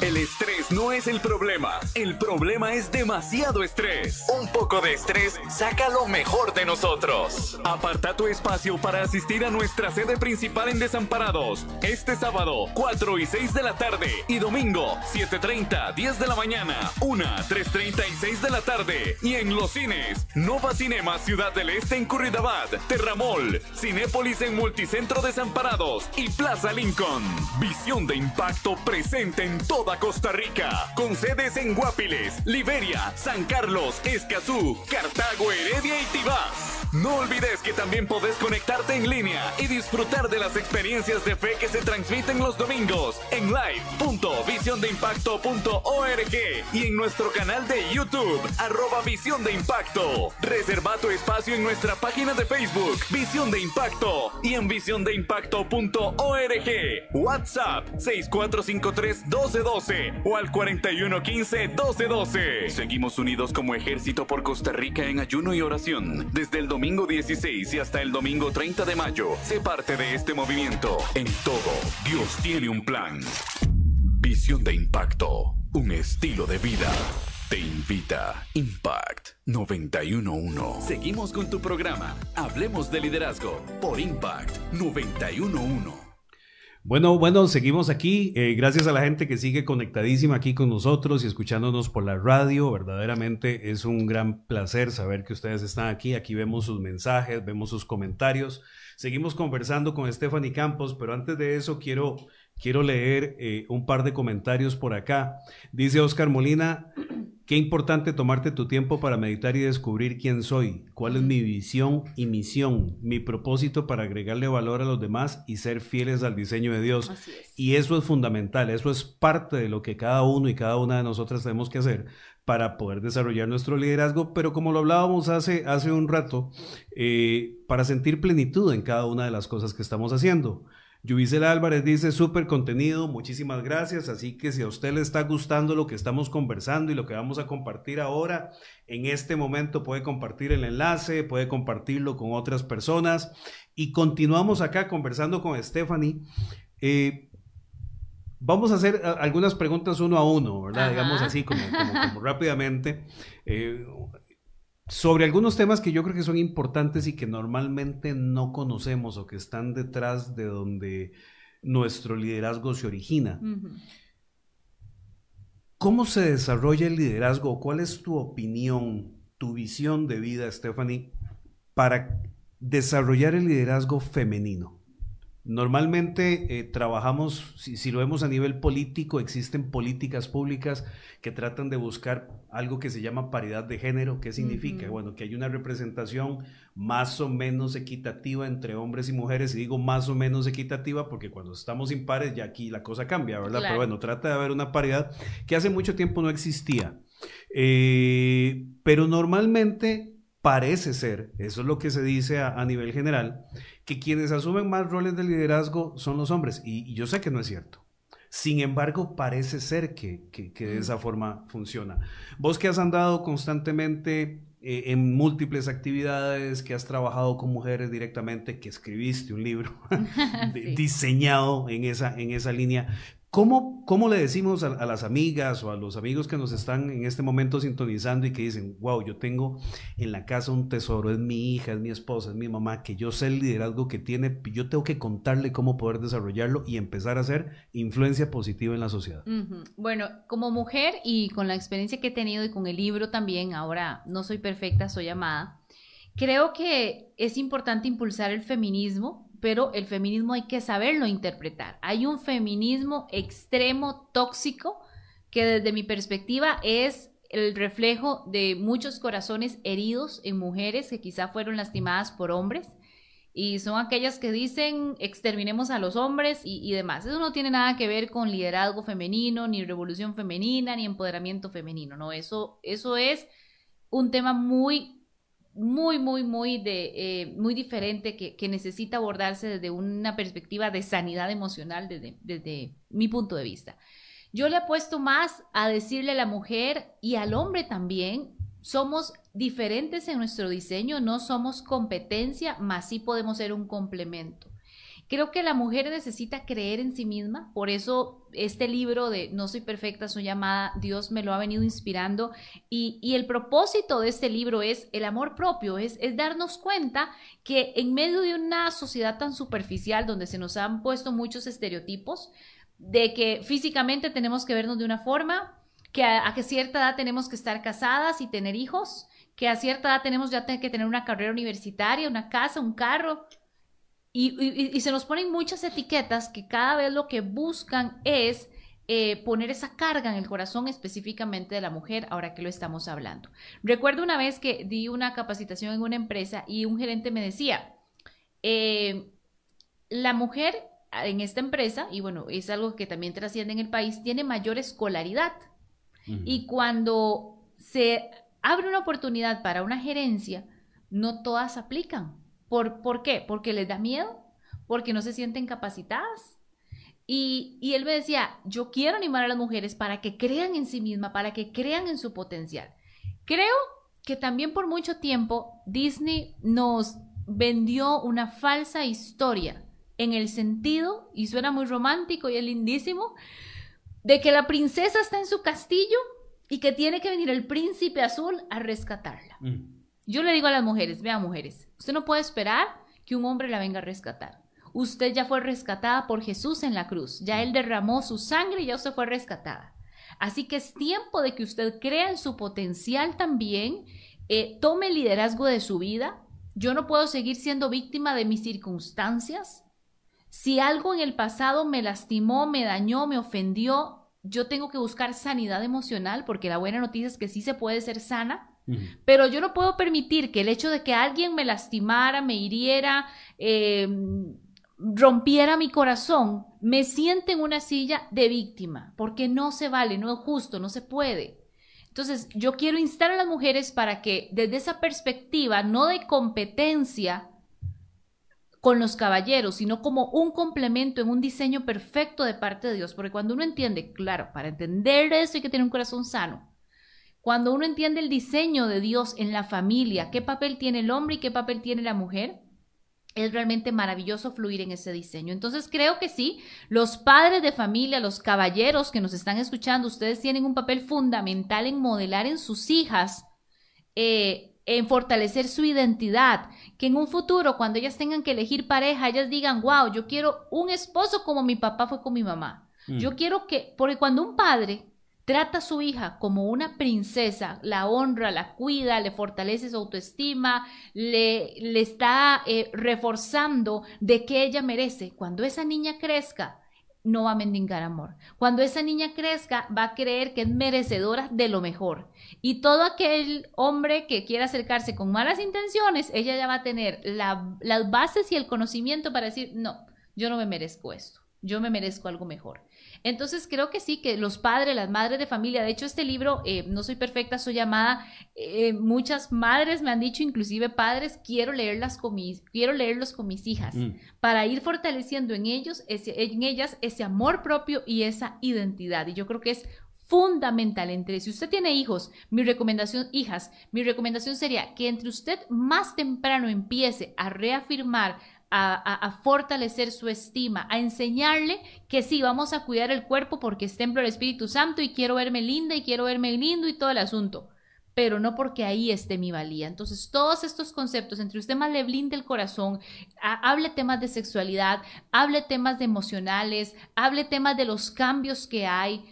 El estrés no es el problema, el problema es demasiado estrés. Un poco de estrés saca lo mejor de nosotros. Aparta tu espacio para asistir a nuestra sede principal en Desamparados este sábado 4 y 6 de la tarde y domingo 7.30, 10 de la mañana, 1, 3.30 y 6 de la tarde y en los cines Nova Cinema Ciudad del Este en Curridabad, Terramol, Cinépolis en Multicentro Desamparados y Plaza Lincoln. Visión de impacto presente en todo Costa Rica, con sedes en Guapiles, Liberia, San Carlos, Escazú, Cartago, Heredia y Tibás. No olvides que también podés conectarte en línea y disfrutar de las experiencias de fe que se transmiten los domingos en live.visiondeimpacto.org y en nuestro canal de YouTube, arroba Visión de Impacto. Reserva tu espacio en nuestra página de Facebook, Visión de Impacto, y en visiondeimpacto.org. WhatsApp 6453-1212 o al 4115-1212. Seguimos unidos como ejército por Costa Rica en ayuno y oración desde el domingo 16 y hasta el domingo 30 de mayo. Sé parte de este movimiento. En todo, Dios tiene un plan. Visión de impacto, un estilo de vida. Te invita Impact 911. Seguimos con tu programa. Hablemos de liderazgo por Impact 911. Bueno, bueno, seguimos aquí. Eh, gracias a la gente que sigue conectadísima aquí con nosotros y escuchándonos por la radio. Verdaderamente es un gran placer saber que ustedes están aquí. Aquí vemos sus mensajes, vemos sus comentarios. Seguimos conversando con Stephanie Campos, pero antes de eso quiero, quiero leer eh, un par de comentarios por acá. Dice Oscar Molina, Qué importante tomarte tu tiempo para meditar y descubrir quién soy, cuál es mi visión y misión, mi propósito para agregarle valor a los demás y ser fieles al diseño de Dios. Y eso es fundamental, eso es parte de lo que cada uno y cada una de nosotras tenemos que hacer para poder desarrollar nuestro liderazgo, pero como lo hablábamos hace, hace un rato, eh, para sentir plenitud en cada una de las cosas que estamos haciendo. Yubicela Álvarez dice, súper contenido, muchísimas gracias. Así que si a usted le está gustando lo que estamos conversando y lo que vamos a compartir ahora, en este momento puede compartir el enlace, puede compartirlo con otras personas. Y continuamos acá conversando con Stephanie. Eh, vamos a hacer algunas preguntas uno a uno, ¿verdad? Digamos así, como, rápidamente. Eh, sobre algunos temas que yo creo que son importantes y que normalmente no conocemos o que están detrás de donde nuestro liderazgo se origina. ¿Cómo se desarrolla el liderazgo? ¿Cuál es tu opinión, tu visión de vida, Stephanie, para desarrollar el liderazgo femenino? Normalmente eh, trabajamos, si, lo vemos a nivel político, existen políticas públicas que tratan de buscar algo que se llama paridad de género. ¿Qué significa? Bueno, que hay una representación más o menos equitativa entre hombres y mujeres. Y digo más o menos equitativa porque cuando estamos impares ya aquí la cosa cambia, ¿verdad? Pero bueno, trata de haber una paridad que hace mucho tiempo no existía. Eh, pero normalmente parece ser, eso es lo que se dice a nivel general, que quienes asumen más roles de liderazgo son los hombres. Y, yo sé que no es cierto. Sin embargo, parece ser que, de esa forma funciona. Vos que has andado constantemente eh, en múltiples actividades, que has trabajado con mujeres directamente, que escribiste un libro diseñado en esa, en esa línea, ¿Cómo, ¿Cómo, le decimos a, las amigas o a los amigos que nos están en este momento sintonizando y que dicen, wow, yo tengo en la casa un tesoro, es mi hija, es mi esposa, es mi mamá, que yo sé el liderazgo que tiene, yo tengo que contarle cómo poder desarrollarlo y empezar a hacer influencia positiva en la sociedad? Bueno, como mujer y con la experiencia que he tenido y con el libro también, ahora no soy perfecta, soy amada, creo que es importante impulsar el feminismo pero el feminismo hay que saberlo interpretar. Hay un feminismo extremo, tóxico, que desde mi perspectiva es el reflejo de muchos corazones heridos en mujeres que quizá fueron lastimadas por hombres y son aquellas que dicen exterminemos a los hombres y, demás. Eso no tiene nada que ver con liderazgo femenino, ni revolución femenina, ni empoderamiento femenino, no, eso, eso es un tema muy muy, muy, muy, de, eh, muy diferente que, necesita abordarse desde una perspectiva de sanidad emocional desde, desde mi punto de vista. Yo le apuesto más a decirle a la mujer y al hombre también, somos diferentes en nuestro diseño, no somos competencia, más sí podemos ser un complemento. Creo que la mujer necesita creer en sí misma, por eso este libro de No soy perfecta, soy llamada, Dios me lo ha venido inspirando y, el propósito de este libro es el amor propio, es, darnos cuenta que en medio de una sociedad tan superficial donde se nos han puesto muchos estereotipos, de que físicamente tenemos que vernos de una forma, que a, a cierta edad tenemos que estar casadas y tener hijos, que a cierta edad tenemos ya que tener una carrera universitaria, una casa, un carro, y, se nos ponen muchas etiquetas que cada vez lo que buscan es eh, poner esa carga en el corazón específicamente de la mujer ahora que lo estamos hablando. Recuerdo una vez que di una capacitación en una empresa y un gerente me decía, eh, la mujer en esta empresa, y bueno, es algo que también trasciende en el país, tiene mayor escolaridad. Y cuando se abre una oportunidad para una gerencia, no todas aplican. ¿Por, ¿Por qué? Porque les da miedo, porque no se sienten capacitadas. Y, y, él me decía, yo quiero animar a las mujeres para que crean en sí mismas, para que crean en su potencial. Creo que también por mucho tiempo Disney nos vendió una falsa historia en el sentido, y suena muy romántico y es lindísimo, de que la princesa está en su castillo y que tiene que venir el príncipe azul a rescatarla. Mm. Yo le digo a las mujeres, vean mujeres, usted no puede esperar que un hombre la venga a rescatar. Usted ya fue rescatada por Jesús en la cruz, ya Él derramó su sangre y ya usted fue rescatada. Así que es tiempo de que usted crea en su potencial también, eh, tome liderazgo de su vida. Yo no puedo seguir siendo víctima de mis circunstancias. Si algo en el pasado me lastimó, me dañó, me ofendió, yo tengo que buscar sanidad emocional porque la buena noticia es que sí se puede ser sana. Pero yo no puedo permitir que el hecho de que alguien me lastimara, me hiriera, em, rompiera mi corazón, me siente en una silla de víctima, porque no se vale, no es justo, no se puede. Entonces, yo quiero instar a las mujeres para que desde esa perspectiva, no de competencia, con los caballeros, sino como un complemento en un diseño perfecto de parte de Dios. Porque cuando uno entiende, claro, para entender eso hay que tener un corazón sano. Cuando uno entiende el diseño de Dios en la familia, qué papel tiene el hombre y qué papel tiene la mujer, es realmente maravilloso fluir en ese diseño. Entonces creo que sí, los padres de familia, los caballeros que nos están escuchando, ustedes tienen un papel fundamental en modelar en sus hijas eh, en fortalecer su identidad, que en un futuro, cuando ellas tengan que elegir pareja, ellas digan, wow, yo quiero un esposo como mi papá fue con mi mamá. Mm. Yo quiero que, porque cuando un padre trata a su hija como una princesa, la honra, la cuida, le fortalece su autoestima, le, está eh, reforzando de que ella merece, cuando esa niña crezca, no va a mendigar amor. Cuando esa niña crezca, va a creer que es merecedora de lo mejor. Y todo aquel hombre que quiera acercarse con malas intenciones, ella ya va a tener las bases y el conocimiento para decir, no, yo no me merezco esto, yo me merezco algo mejor. Entonces creo que sí, que los padres, las madres de familia, de hecho este libro, eh, No soy perfecta, soy llamada, eh, muchas madres me han dicho, inclusive padres, quiero, leerlas con mis, quiero leerlos con mis hijas, mm. para ir fortaleciendo en, ellos, en ellas ese amor propio y esa identidad. Y yo creo que es fundamental entre si usted tiene hijos, mi recomendación, hijas, mi recomendación sería que entre usted más temprano empiece a reafirmar, a, fortalecer su estima, a enseñarle que sí, vamos a cuidar el cuerpo porque es templo del Espíritu Santo y quiero verme linda y quiero verme lindo y todo el asunto, pero no porque ahí esté mi valía. Entonces, todos estos conceptos, entre usted más le blinde el corazón, hable temas de sexualidad, hable temas de emocionales, hable temas de los cambios que hay,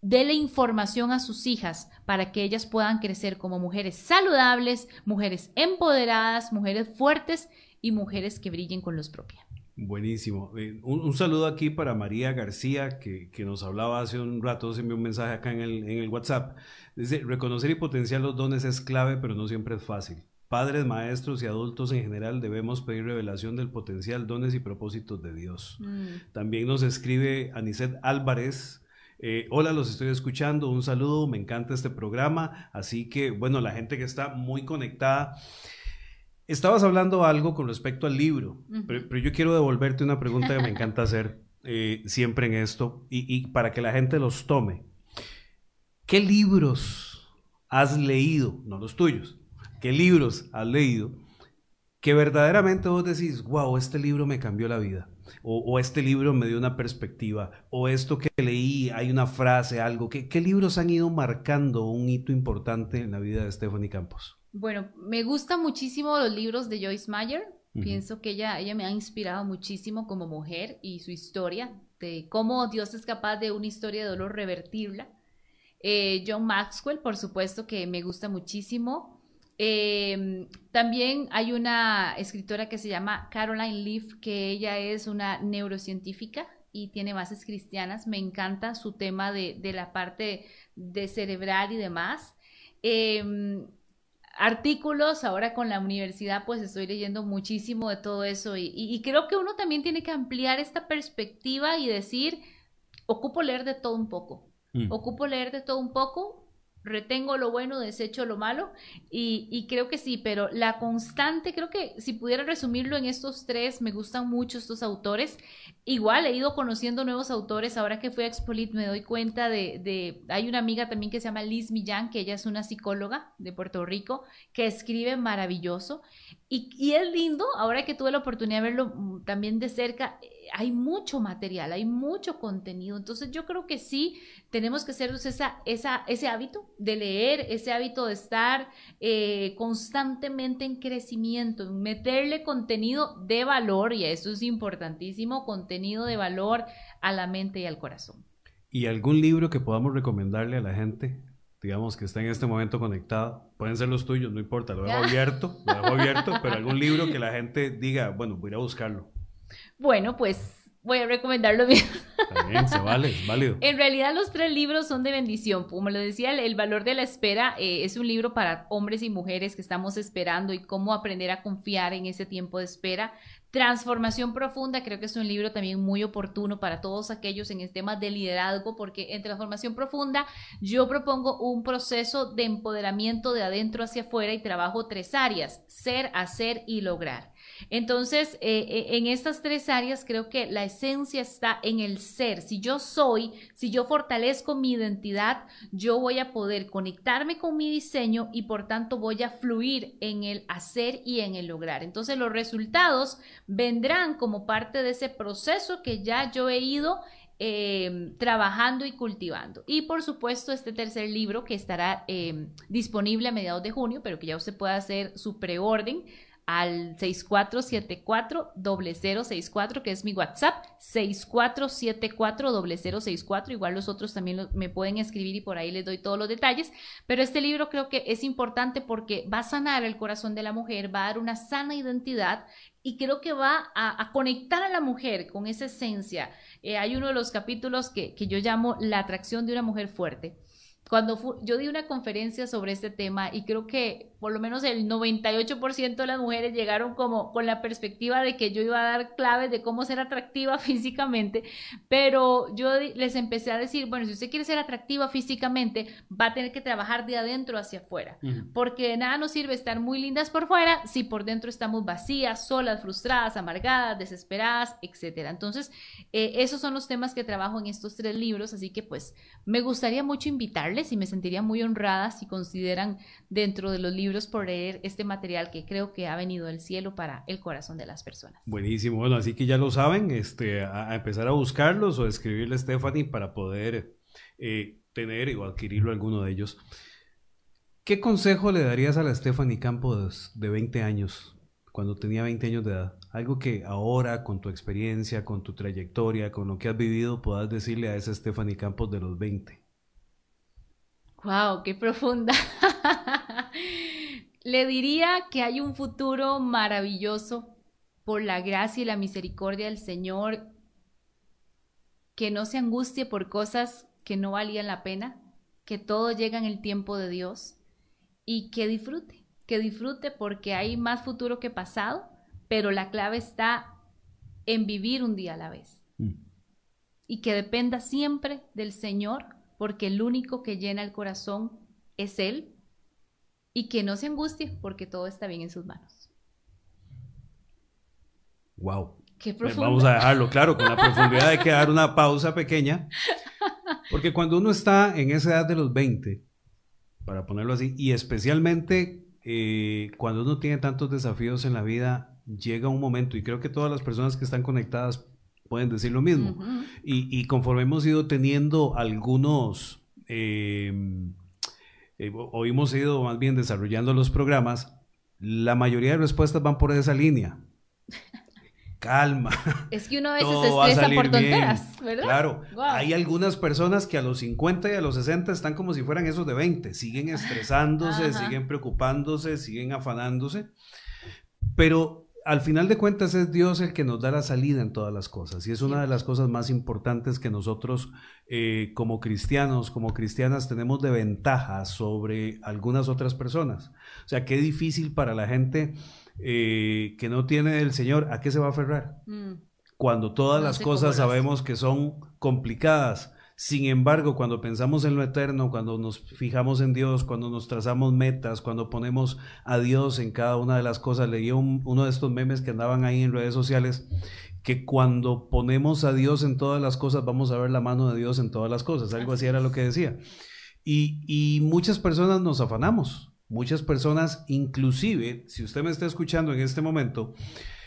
dele información a sus hijas para que ellas puedan crecer como mujeres saludables, mujeres empoderadas, mujeres fuertes y mujeres que brillen con los propia. Buenísimo. Eh, un, saludo aquí para María García, que, nos hablaba hace un rato, se envió un mensaje acá en el, en el WhatsApp. Dice, reconocer y potenciar los dones es clave, pero no siempre es fácil. Padres, maestros y adultos en general debemos pedir revelación del potencial, dones y propósitos de Dios. Mm. También nos escribe Aniset Álvarez, eh, hola, los estoy escuchando. Un saludo, me encanta este programa. Así que, bueno, la gente que está muy conectada. Estabas hablando algo con respecto al libro, pero, yo quiero devolverte una pregunta que me encanta hacer eh, siempre en esto y, para que la gente los tome. ¿Qué libros has leído, no los tuyos, qué libros has leído que verdaderamente vos decís, wow, este libro me cambió la vida? O, este libro me dio una perspectiva, o esto que leí, hay una frase, algo. ¿Qué, ¿Qué libros han ido marcando un hito importante en la vida de Stephanie Campos? Bueno, me gustan muchísimo los libros de Joyce Meyer. Pienso que ella, ella me ha inspirado muchísimo como mujer y su historia, de cómo Dios es capaz de una historia de dolor revertirla. Eh, John Maxwell, por supuesto, que me gusta muchísimo. Em, también hay una escritora que se llama Caroline Leaf, que ella es una neurocientífica y tiene bases cristianas. Me encanta su tema de, la parte de cerebral y demás. Em, artículos, ahora con la universidad pues estoy leyendo muchísimo de todo eso y, creo que uno también tiene que ampliar esta perspectiva y decir, ocupo leer de todo un poco, mm. ocupo leer de todo un poco retengo lo bueno, desecho lo malo y, creo que sí, pero la constante, creo que si pudiera resumirlo en estos tres, me gustan mucho estos autores. Igual he ido conociendo nuevos autores, ahora que fui a Expolit me doy cuenta de, de, hay una amiga también que se llama Liz Millán, que ella es una psicóloga de Puerto Rico, que escribe maravilloso y, es lindo, ahora que tuve la oportunidad de verlo mm, también de cerca, hay mucho material, hay mucho contenido. Entonces yo creo que sí tenemos que hacer esa, esa, ese hábito de leer, ese hábito de estar eh, constantemente en crecimiento, meterle contenido de valor, y eso es importantísimo, contenido de valor a la mente y al corazón. ¿Y algún libro que podamos recomendarle a la gente? digamos, que está en este momento conectado. Pueden ser los tuyos, no importa, lo dejo abierto, lo dejo abierto, pero algún libro que la gente diga, bueno, voy a buscarlo. Bueno, pues voy a recomendarlo bien. También se vale, es válido. En realidad los tres libros son de bendición. Como lo decía, El, valor de la espera eh, es un libro para hombres y mujeres que estamos esperando y cómo aprender a confiar en ese tiempo de espera. Transformación Profunda, creo que es un libro también muy oportuno para todos aquellos en el tema de liderazgo, porque en Transformación Profunda yo propongo un proceso de empoderamiento de adentro hacia afuera y trabajo tres áreas, ser, hacer y lograr. Entonces, eh, eh, en estas tres áreas creo que la esencia está en el ser. Si yo soy, si yo fortalezco mi identidad, yo voy a poder conectarme con mi diseño y por tanto voy a fluir en el hacer y en el lograr. Entonces, los resultados vendrán como parte de ese proceso que ya yo he ido em, trabajando y cultivando. Y por supuesto, este tercer libro que estará em, disponible a mediados de junio, pero que ya usted puede hacer su preorden al 6474-0064, que es mi WhatsApp, 6474-0064. Igual los otros también me pueden escribir y por ahí les doy todos los detalles. Pero este libro creo que es importante porque va a sanar el corazón de la mujer, va a dar una sana identidad y creo que va a, conectar a la mujer con esa esencia. Eh, hay uno de los capítulos que, que yo llamo La atracción de una mujer fuerte. Cuando yo di una conferencia sobre este tema y creo que por lo menos el 98% de las mujeres llegaron como con la perspectiva de que yo iba a dar claves de cómo ser atractiva físicamente, pero yo les empecé a decir, bueno, si usted quiere ser atractiva físicamente, va a tener que trabajar de adentro hacia afuera, porque de nada nos sirve estar muy lindas por fuera si por dentro estamos vacías, solas, frustradas, amargadas, desesperadas, etcétera. Entonces, eh, esos son los temas que trabajo en estos tres libros, así que pues me gustaría mucho invitarles y me sentiría muy honrada si consideran dentro de los libros por leer este material que creo que ha venido del cielo para el corazón de las personas. Buenísimo, bueno, así que ya lo saben, este, a, empezar a buscarlos o escribirle a Stephanie para poder eh, tener o adquirirlo alguno de ellos. ¿Qué consejo le darías a la Stephanie Campos de 20 años, cuando tenía 20 años de edad? Algo que ahora, con tu experiencia, con tu trayectoria, con lo que has vivido, puedas decirle a esa Stephanie Campos de los 20. ¡Wow! ¡Qué profunda! Le diría que hay un futuro maravilloso por la gracia y la misericordia del Señor, que no se angustie por cosas que no valían la pena, que todo llega en el tiempo de Dios y que disfrute, que disfrute porque hay más futuro que pasado, pero la clave está en vivir un día a la vez. Mm. Y que dependa siempre del Señor, porque el único que llena el corazón es Él y que no se angustie porque todo está bien en sus manos. Wow. Qué Vamos a dejarlo claro, con la profundidad de que dar una pausa pequeña. Porque cuando uno está en esa edad de los 20, para ponerlo así, y especialmente eh, cuando uno tiene tantos desafíos en la vida, llega un momento, y creo que todas las personas que están conectadas pueden decir lo mismo, y, conforme hemos ido teniendo algunos eh, eh, o hemos ido más bien desarrollando los programas, la mayoría de respuestas van por esa línea. Calma. Es que uno a veces se estresa por tonteras, ¿verdad? Claro. Hay algunas personas que a los 50 y a los 60 están como si fueran esos de 20. Siguen estresándose, siguen preocupándose, siguen afanándose. Pero al final de cuentas es Dios el que nos da la salida en todas las cosas y es una de las cosas más importantes que nosotros eh, como cristianos, como cristianas tenemos de ventaja sobre algunas otras personas. O sea, qué difícil para la gente eh, que no tiene el Señor, ¿a qué se va a aferrar? Mm. Cuando todas las cosas sabemos que son complicadas. Sin embargo, cuando pensamos en lo eterno, cuando nos fijamos en Dios, cuando nos trazamos metas, cuando ponemos a Dios en cada una de las cosas, leí uno de estos memes que andaban ahí en redes sociales, que cuando ponemos a Dios en todas las cosas, vamos a ver la mano de Dios en todas las cosas. Algo así era lo que decía. Y, y muchas personas nos afanamos, Muchas personas, inclusive, si usted me está escuchando en este momento,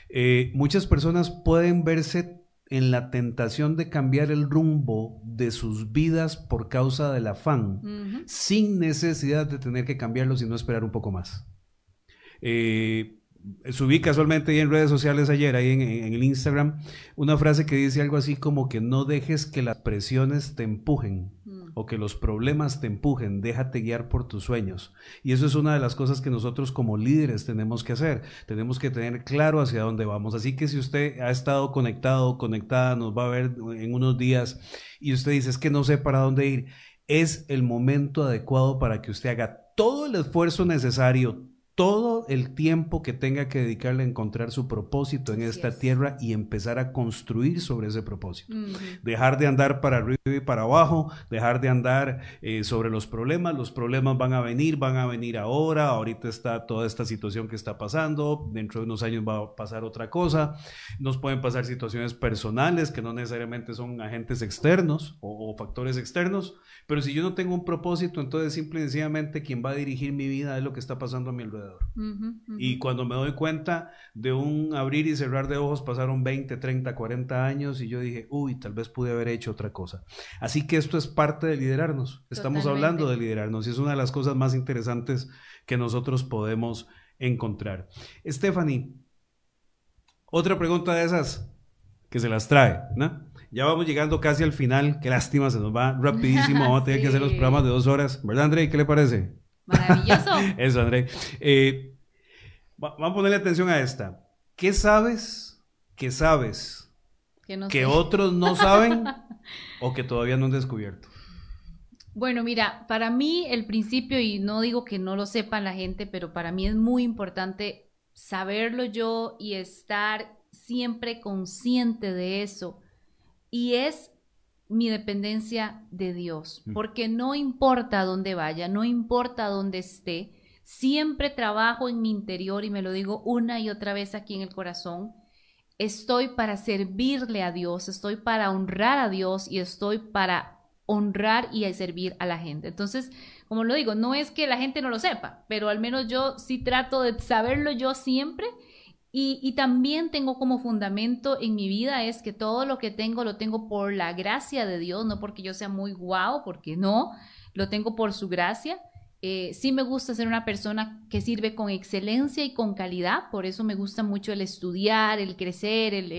eh, muchas personas pueden verse en la tentación de cambiar el rumbo de sus vidas por causa del afán, sin necesidad de tener que cambiarlo, sino esperar un poco más. Eh, subí casualmente ahí en redes sociales ayer, ahí en, el Instagram, una frase que dice algo así como que no dejes que las presiones te empujen o que los problemas te empujen, déjate guiar por tus sueños. Y eso es una de las cosas que nosotros como líderes tenemos que hacer. Tenemos que tener claro hacia dónde vamos. Así que si usted ha estado conectado conectada, nos va a ver en unos días y usted dice, es que no sé para dónde ir, es el momento adecuado para que usted haga todo el esfuerzo necesario, todo el tiempo que tenga que dedicarle a encontrar su propósito en esta tierra y empezar a construir sobre ese propósito. Dejar de andar para arriba y para abajo, dejar de andar eh, sobre los problemas. Los problemas van a venir, van a venir ahora. Ahorita está toda esta situación que está pasando. Dentro de unos años va a pasar otra cosa. Nos pueden pasar situaciones personales que no necesariamente son agentes externos o, o factores externos. Pero si yo no tengo un propósito, entonces simple y sencillamente quien va a dirigir mi vida es lo que está pasando a mi alrededor. Y cuando me doy cuenta de un abrir y cerrar de ojos, pasaron 20, 30, 40 años y yo dije, uy, tal vez pude haber hecho otra cosa. Así que esto es parte de liderarnos. Estamos hablando de liderarnos y es una de las cosas más interesantes que nosotros podemos encontrar. Stephanie, otra pregunta de esas que se las trae, ¿no? Ya vamos llegando casi al final. Qué lástima, se nos va rapidísimo. Vamos a tener que hacer los programas de dos horas. ¿Verdad, André? ¿Qué le parece? Maravilloso. Eso, André. Eh, vamos a ponerle atención a esta. ¿Qué sabes que sabes que, otros no saben o que todavía no han descubierto? Bueno, mira, para mí el principio, y no digo que no lo sepan la gente, pero para mí es muy importante saberlo yo y estar siempre consciente de eso. Y es mi dependencia de Dios, porque no importa dónde vaya, no importa dónde esté, siempre trabajo en mi interior y me lo digo una y otra vez aquí en el corazón. Estoy para servirle a Dios, estoy para honrar a Dios y estoy para honrar y servir a la gente. Entonces, como lo digo, no es que la gente no lo sepa, pero al menos yo sí trato de saberlo yo siempre y, también tengo como fundamento en mi vida es que todo lo que tengo lo tengo por la gracia de Dios, no porque yo sea muy guau, porque no, lo tengo por su gracia. Eh, sí me gusta ser una persona que sirve con excelencia y con calidad, por eso me gusta mucho el estudiar, el crecer, el,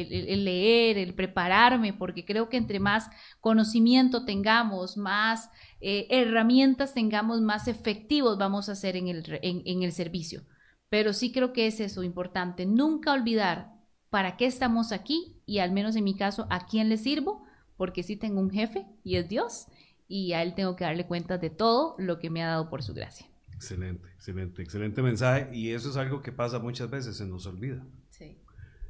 leer, el prepararme, porque creo que entre más conocimiento tengamos, más eh, herramientas tengamos, más efectivos vamos a ser en el, en el servicio. Pero sí creo que es eso importante, nunca olvidar para qué estamos aquí y al menos en mi caso, a quién le sirvo, porque sí tengo un jefe y es Dios y a él tengo que darle cuenta de todo lo que me ha dado por su gracia. Excelente, excelente, excelente mensaje y eso es algo que pasa muchas veces, se nos olvida. Sí.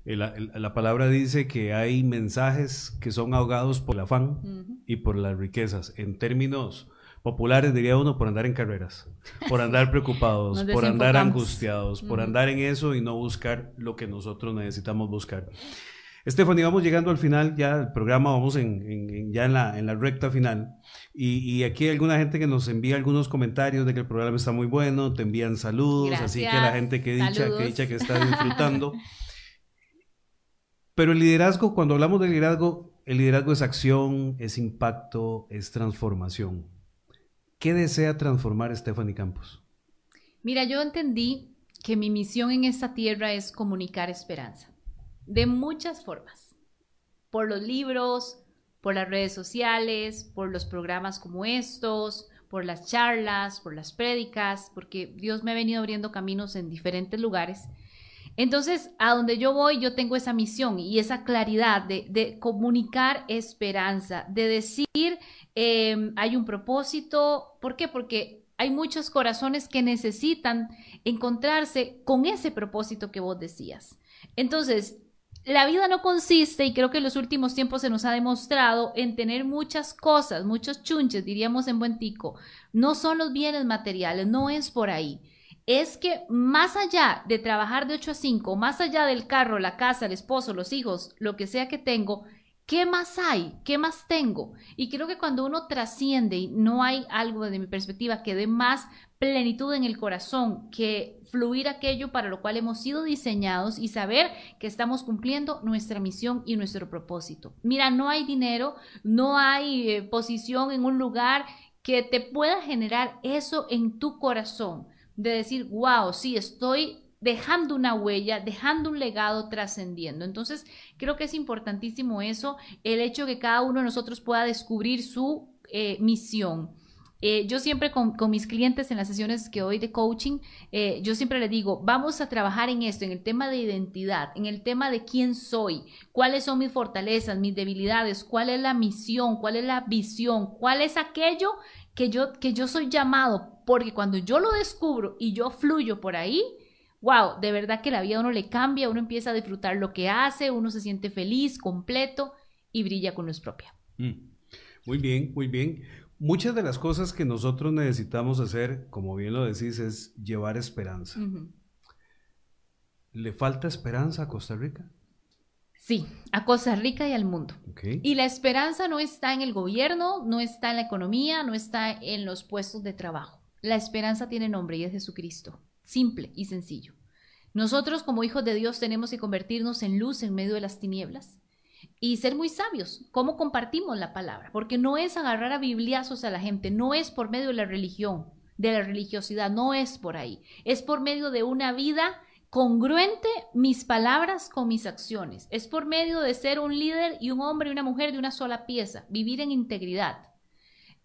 La, palabra dice que hay mensajes que son ahogados por el afán y por las riquezas. En términos populares, diría uno, por andar en carreras, por andar preocupados, por andar angustiados, por andar en eso y no buscar lo que nosotros necesitamos buscar. Stephanie, vamos llegando al final, ya el programa, vamos en, ya en la, en la, recta final. Y, aquí hay alguna gente que nos envía algunos comentarios de que el programa está muy bueno, te envían saludos, así que la gente que dicha, que dicha que está disfrutando. Pero el liderazgo, cuando hablamos de liderazgo, el liderazgo es acción, es impacto, es transformación. ¿Qué desea transformar Stephanie Campos? Mira, yo entendí que mi misión en esta tierra es comunicar esperanza, de muchas formas, por los libros, por las redes sociales, por los programas como estos, por las charlas, por las prédicas, porque Dios me ha venido abriendo caminos en diferentes lugares. Entonces, a donde yo voy, yo tengo esa misión y esa claridad de, comunicar esperanza, de decir, em, hay un propósito. ¿Por qué? Porque hay muchos corazones que necesitan encontrarse con ese propósito que vos decías. Entonces, la vida no consiste, y creo que en los últimos tiempos se nos ha demostrado, en tener muchas cosas, muchos chunches, diríamos en buen tico. No son los bienes materiales, no es por ahí. Es que más allá de trabajar de 8 a 5, más allá del carro, la casa, el esposo, los hijos, lo que sea que tengo, ¿Qué más hay? ¿Qué más tengo? Y creo que cuando uno trasciende y no hay algo desde mi perspectiva que dé más plenitud en el corazón que fluir aquello para lo cual hemos sido diseñados y saber que estamos cumpliendo nuestra misión y nuestro propósito. Mira, no hay dinero, no hay eh, posición en un lugar que te pueda generar eso en tu corazón, de decir, wow, sí, estoy dejando una huella, dejando un legado trascendiendo. Entonces, creo que es importantísimo eso, el hecho que cada uno de nosotros pueda descubrir su eh, misión. Eh, yo siempre con, mis clientes en las sesiones que doy de coaching, eh, yo siempre les digo, vamos a trabajar en esto, en el tema de identidad, en el tema de quién soy, cuáles son mis fortalezas, mis debilidades, cuál es la misión, cuál es la visión, cuál es aquello que yo, que yo soy llamado, porque cuando yo lo descubro y yo fluyo por ahí, wow, de verdad que la vida a uno le cambia, uno empieza a disfrutar lo que hace, uno se siente feliz, completo y brilla con luz propia. Mm. Muy bien, muy bien. Muchas de las cosas que nosotros necesitamos hacer, como bien lo decís, es llevar esperanza. ¿Le falta esperanza a Costa Rica? Sí, a Costa Rica y al mundo. Y la esperanza no está en el gobierno, no está en la economía, no está en los puestos de trabajo. La esperanza tiene nombre y es Jesucristo simple y sencillo. Nosotros como hijos de Dios tenemos que convertirnos en luz en medio de las tinieblas y ser muy sabios. ¿Cómo compartimos la palabra? Porque no es agarrar a bibliazos a la gente, no es por medio de la religión, de la religiosidad, no es por ahí. Es por medio de una vida congruente mis palabras con mis acciones. Es por medio de ser un líder y un hombre y una mujer de una sola pieza, vivir en integridad.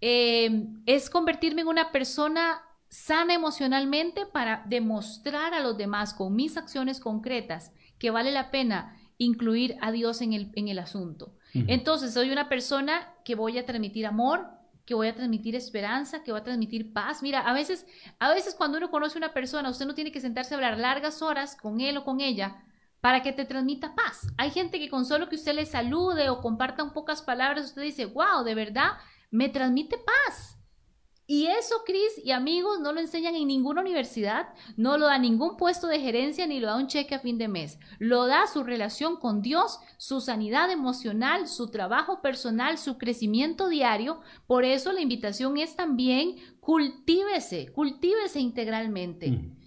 Eh, es convertirme en una persona sana emocionalmente para demostrar a los demás con mis acciones concretas que vale la pena incluir a Dios en el, en el asunto. Entonces, soy una persona que voy a transmitir amor, que voy a transmitir esperanza, que voy a transmitir paz. Mira, a veces, a veces cuando uno conoce a una persona, usted no tiene que sentarse a hablar largas horas con él o con ella para que te transmita paz. Hay gente que con solo que usted le salude o comparta un pocas palabras, usted dice, wow, de verdad, me transmite paz. Y eso, Cris y amigos, no lo enseñan en ninguna universidad, no lo da ningún puesto de gerencia ni lo da un cheque a fin de mes. Lo da su relación con Dios, su sanidad emocional, su trabajo personal, su crecimiento diario. Por eso la invitación es también cultívese, cultívese integralmente. Mm.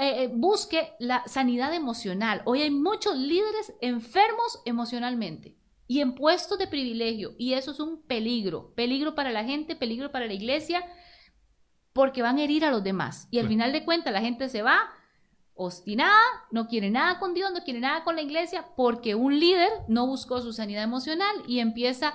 Eh, eh, busque la sanidad emocional. Hoy hay muchos líderes enfermos emocionalmente y en puestos de privilegio. Y eso es un peligro, peligro para la gente, peligro para la iglesia, porque van a herir a los demás. Y al final de cuentas la gente se va obstinada, no quiere nada con Dios, no quiere nada con la iglesia, porque un líder no buscó su sanidad emocional y empieza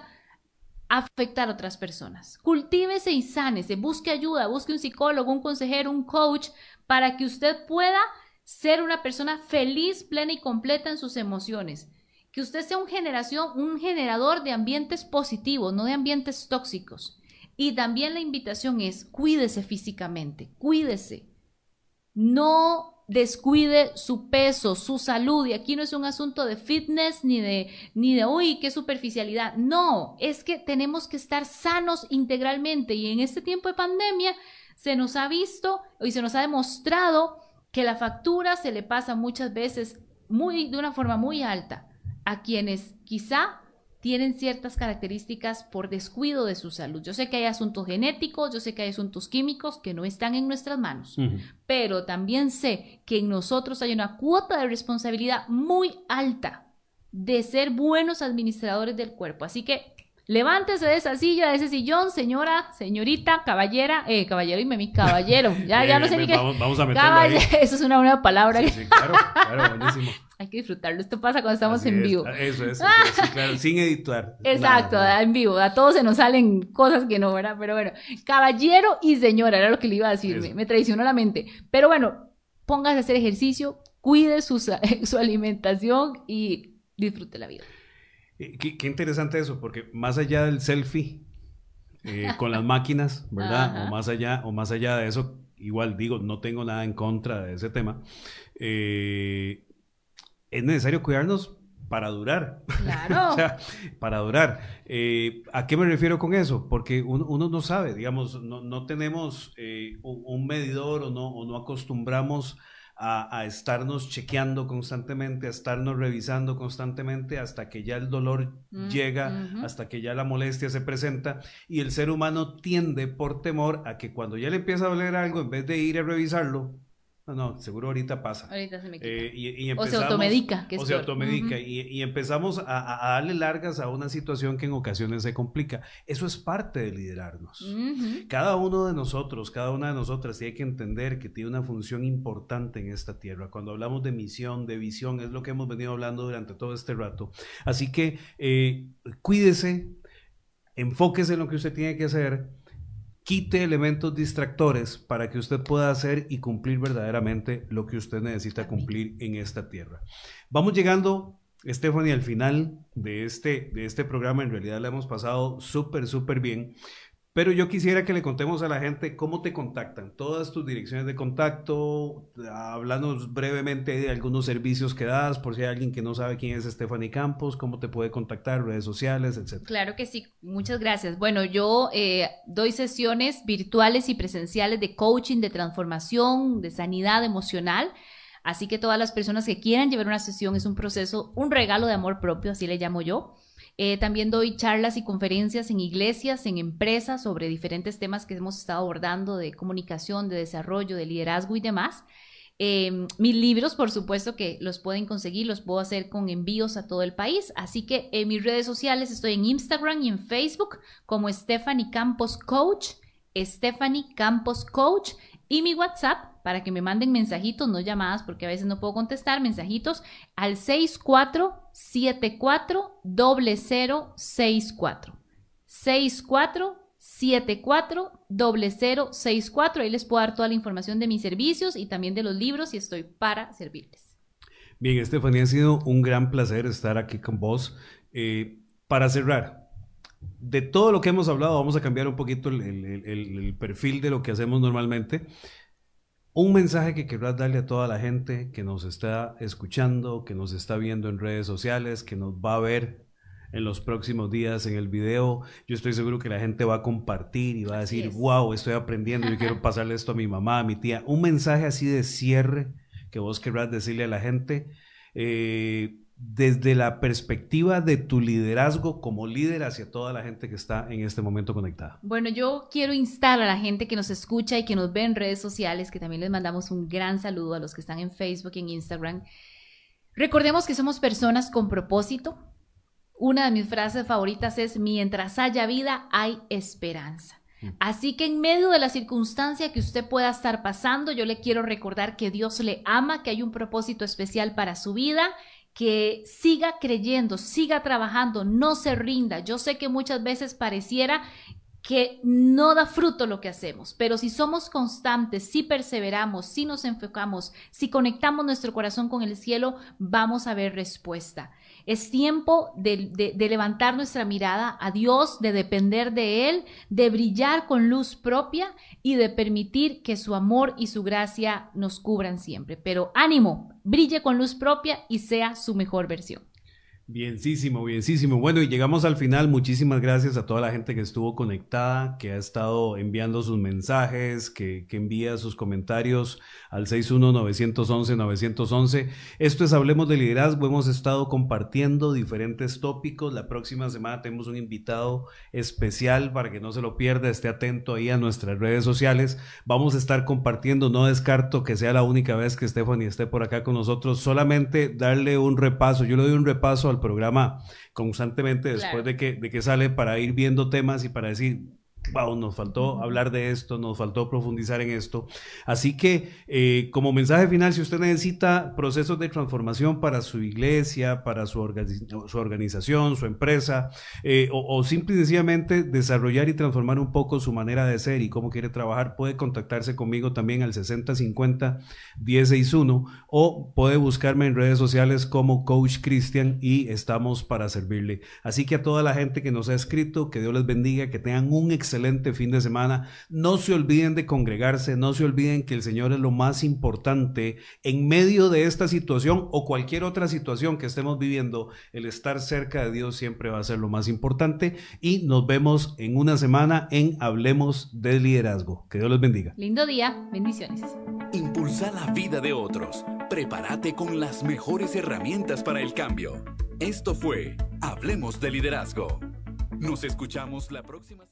a afectar a otras personas. Cultívese y sánese, busque ayuda, busque un psicólogo, un consejero, un coach, para que usted pueda ser una persona feliz, plena y completa en sus emociones que usted sea un, generación, un generador de ambientes positivos, no de ambientes tóxicos. Y también la invitación es, cuídese físicamente, cuídese. No descuide su peso, su salud. Y aquí no es un asunto de fitness ni de, ni de, uy, qué superficialidad. No, es que tenemos que estar sanos integralmente. Y en este tiempo de pandemia se nos ha visto y se nos ha demostrado que la factura se le pasa muchas veces muy, de una forma muy alta a quienes quizá tienen ciertas características por descuido de su salud. Yo sé que hay asuntos genéticos, yo sé que hay asuntos químicos que no están en nuestras manos, pero también sé que en nosotros hay una cuota de responsabilidad muy alta de ser buenos administradores del cuerpo. Así que Levántese de esa silla, de ese sillón, señora, señorita, caballera, eh, caballero y mi caballero. Ya, ya no sé ni qué. Vamos, a meterlo ahí. Eso es una nueva palabra. Sí, sí, claro, claro, buenísimo. Hay que disfrutarlo. Esto pasa cuando estamos en vivo. Eso es, claro, sin editar. Exacto, en vivo. A todos se nos salen cosas que no, ¿verdad? Pero bueno, caballero y señora, era lo que le iba a decir. Me, me traicionó la mente. Pero bueno, póngase a hacer ejercicio, cuide su, su alimentación y disfrute la vida. Eh, qué, interesante eso, porque más allá del selfie eh, con las máquinas, ¿verdad? O más allá, o más allá de eso, igual digo, no tengo nada en contra de ese tema. Eh, es necesario cuidarnos para durar. Claro. o sea, para durar. ¿A qué me refiero con eso? Porque uno, no sabe, digamos, no, tenemos un, medidor o no, o no acostumbramos a, estarnos chequeando constantemente, a estarnos revisando constantemente hasta que ya el dolor mm, llega, hasta que ya la molestia se presenta y el ser humano tiende por temor a que cuando ya le empieza a doler algo, en vez de ir a revisarlo, no, no, seguro ahorita pasa. Ahorita se me quita. Eh, y, o se automedica. o se automedica. y, empezamos a, darle largas a una situación que en ocasiones se complica. Eso es parte de liderarnos. Cada uno de nosotros, cada una de nosotras tiene que entender que tiene una función importante en esta tierra. Cuando hablamos de misión, de visión, es lo que hemos venido hablando durante todo este rato. Así que eh, cuídese, enfóquese en lo que usted tiene que hacer quite elementos distractores para que usted pueda hacer y cumplir verdaderamente lo que usted necesita cumplir en esta tierra. Vamos llegando, Stephanie, al final de este, de este programa. En realidad le hemos pasado súper, súper bien. Pero yo quisiera que le contemos a la gente cómo te contactan, todas tus direcciones de contacto, hablando brevemente de algunos servicios que das, por si hay alguien que no sabe quién es Stephanie Campos, cómo te puede contactar, redes sociales, etc. Claro que sí, muchas gracias. Bueno, yo eh, doy sesiones virtuales y presenciales de coaching, de transformación, de sanidad emocional. Así que todas las personas que quieran llevar una sesión es un proceso, un regalo de amor propio, así le llamo yo. Eh, también doy charlas y conferencias en iglesias, en empresas, sobre diferentes temas que hemos estado abordando de comunicación, de desarrollo, de liderazgo y demás. Em, mis libros, por supuesto que los pueden conseguir, los puedo hacer con envíos a todo el país. Así que en mis redes sociales estoy en Instagram y en Facebook como Stephanie Campos Coach, Stephanie Campos Coach y mi WhatsApp para que me manden mensajitos, no llamadas porque a veces no puedo contestar, mensajitos al 64740064. 64740064. Ahí les puedo dar toda la información de mis servicios y también de los libros y estoy para servirles. Bien, Estefanía, ha sido un gran placer estar aquí con vos. Eh, para cerrar, de todo lo que hemos hablado, vamos a cambiar un poquito el perfil de lo que hacemos normalmente. Un mensaje que querrás darle a toda la gente que nos está escuchando, que nos está viendo en redes sociales, que nos va a ver en los próximos días en el video. Yo estoy seguro que la gente va a compartir y va a decir, wow, estoy aprendiendo, yo quiero pasarle esto a mi mamá, a mi tía. Un mensaje así de cierre que vos querrás decirle a la gente. Eh, desde la perspectiva de tu liderazgo como líder hacia toda la gente que está en este momento conectada? Bueno, yo quiero instar a la gente que nos escucha y que nos ve en redes sociales, que también les mandamos un gran saludo a los que están en Facebook y en Instagram. Recordemos que somos personas con propósito. Una de mis frases favoritas es, mientras haya vida, hay esperanza. Mm. Así que en medio de la circunstancia que usted pueda estar pasando, yo le quiero recordar que Dios le ama, que hay un propósito especial para su vida que siga creyendo, siga trabajando, no se rinda. Yo sé que muchas veces pareciera que no da fruto lo que hacemos, pero si somos constantes, si perseveramos, si nos enfocamos, si conectamos nuestro corazón con el cielo, vamos a ver respuesta. Es tiempo de, levantar nuestra mirada a Dios, de depender de Él, de brillar con luz propia y de permitir que su amor y su gracia nos cubran siempre. Pero ánimo, brille con luz propia y sea su mejor versión. Bienísimo, bienísimo. Bueno, y llegamos al final. Muchísimas gracias a toda la gente que estuvo conectada, que ha estado enviando sus mensajes, que, envía sus comentarios al 61-911-911. Esto es Hablemos de Liderazgo. Hemos estado compartiendo diferentes tópicos. La próxima semana tenemos un invitado especial para que no se lo pierda. Esté atento ahí a nuestras redes sociales. Vamos a estar compartiendo. No descarto que sea la única vez que Stephanie esté por acá con nosotros. Solamente darle un repaso. Yo le doy un repaso al programa constantemente después de, que, de que sale para ir viendo temas y para decir, wow, nos faltó hablar de esto, nos faltó profundizar en esto. Así que eh, como mensaje final, si usted necesita procesos de transformación para su iglesia, para su, su organización, su empresa, eh, o, o simple y sencillamente desarrollar y transformar un poco su manera de ser y cómo quiere trabajar, puede contactarse conmigo también al 6050 161 o puede buscarme en redes sociales como Coach Christian y estamos para servirle. Así que a toda la gente que nos ha escrito, que Dios les bendiga, que tengan un excelente excelente fin de semana. No se olviden de congregarse, no se olviden que el Señor es lo más importante en medio de esta situación o cualquier otra situación que estemos viviendo. El estar cerca de Dios siempre va a ser lo más importante y nos vemos en una semana en Hablemos de Liderazgo. Que Dios les bendiga. Lindo día, bendiciones. Impulsa la vida de otros. Prepárate con las mejores herramientas para el cambio. Esto fue Hablemos de Liderazgo. Nos escuchamos la próxima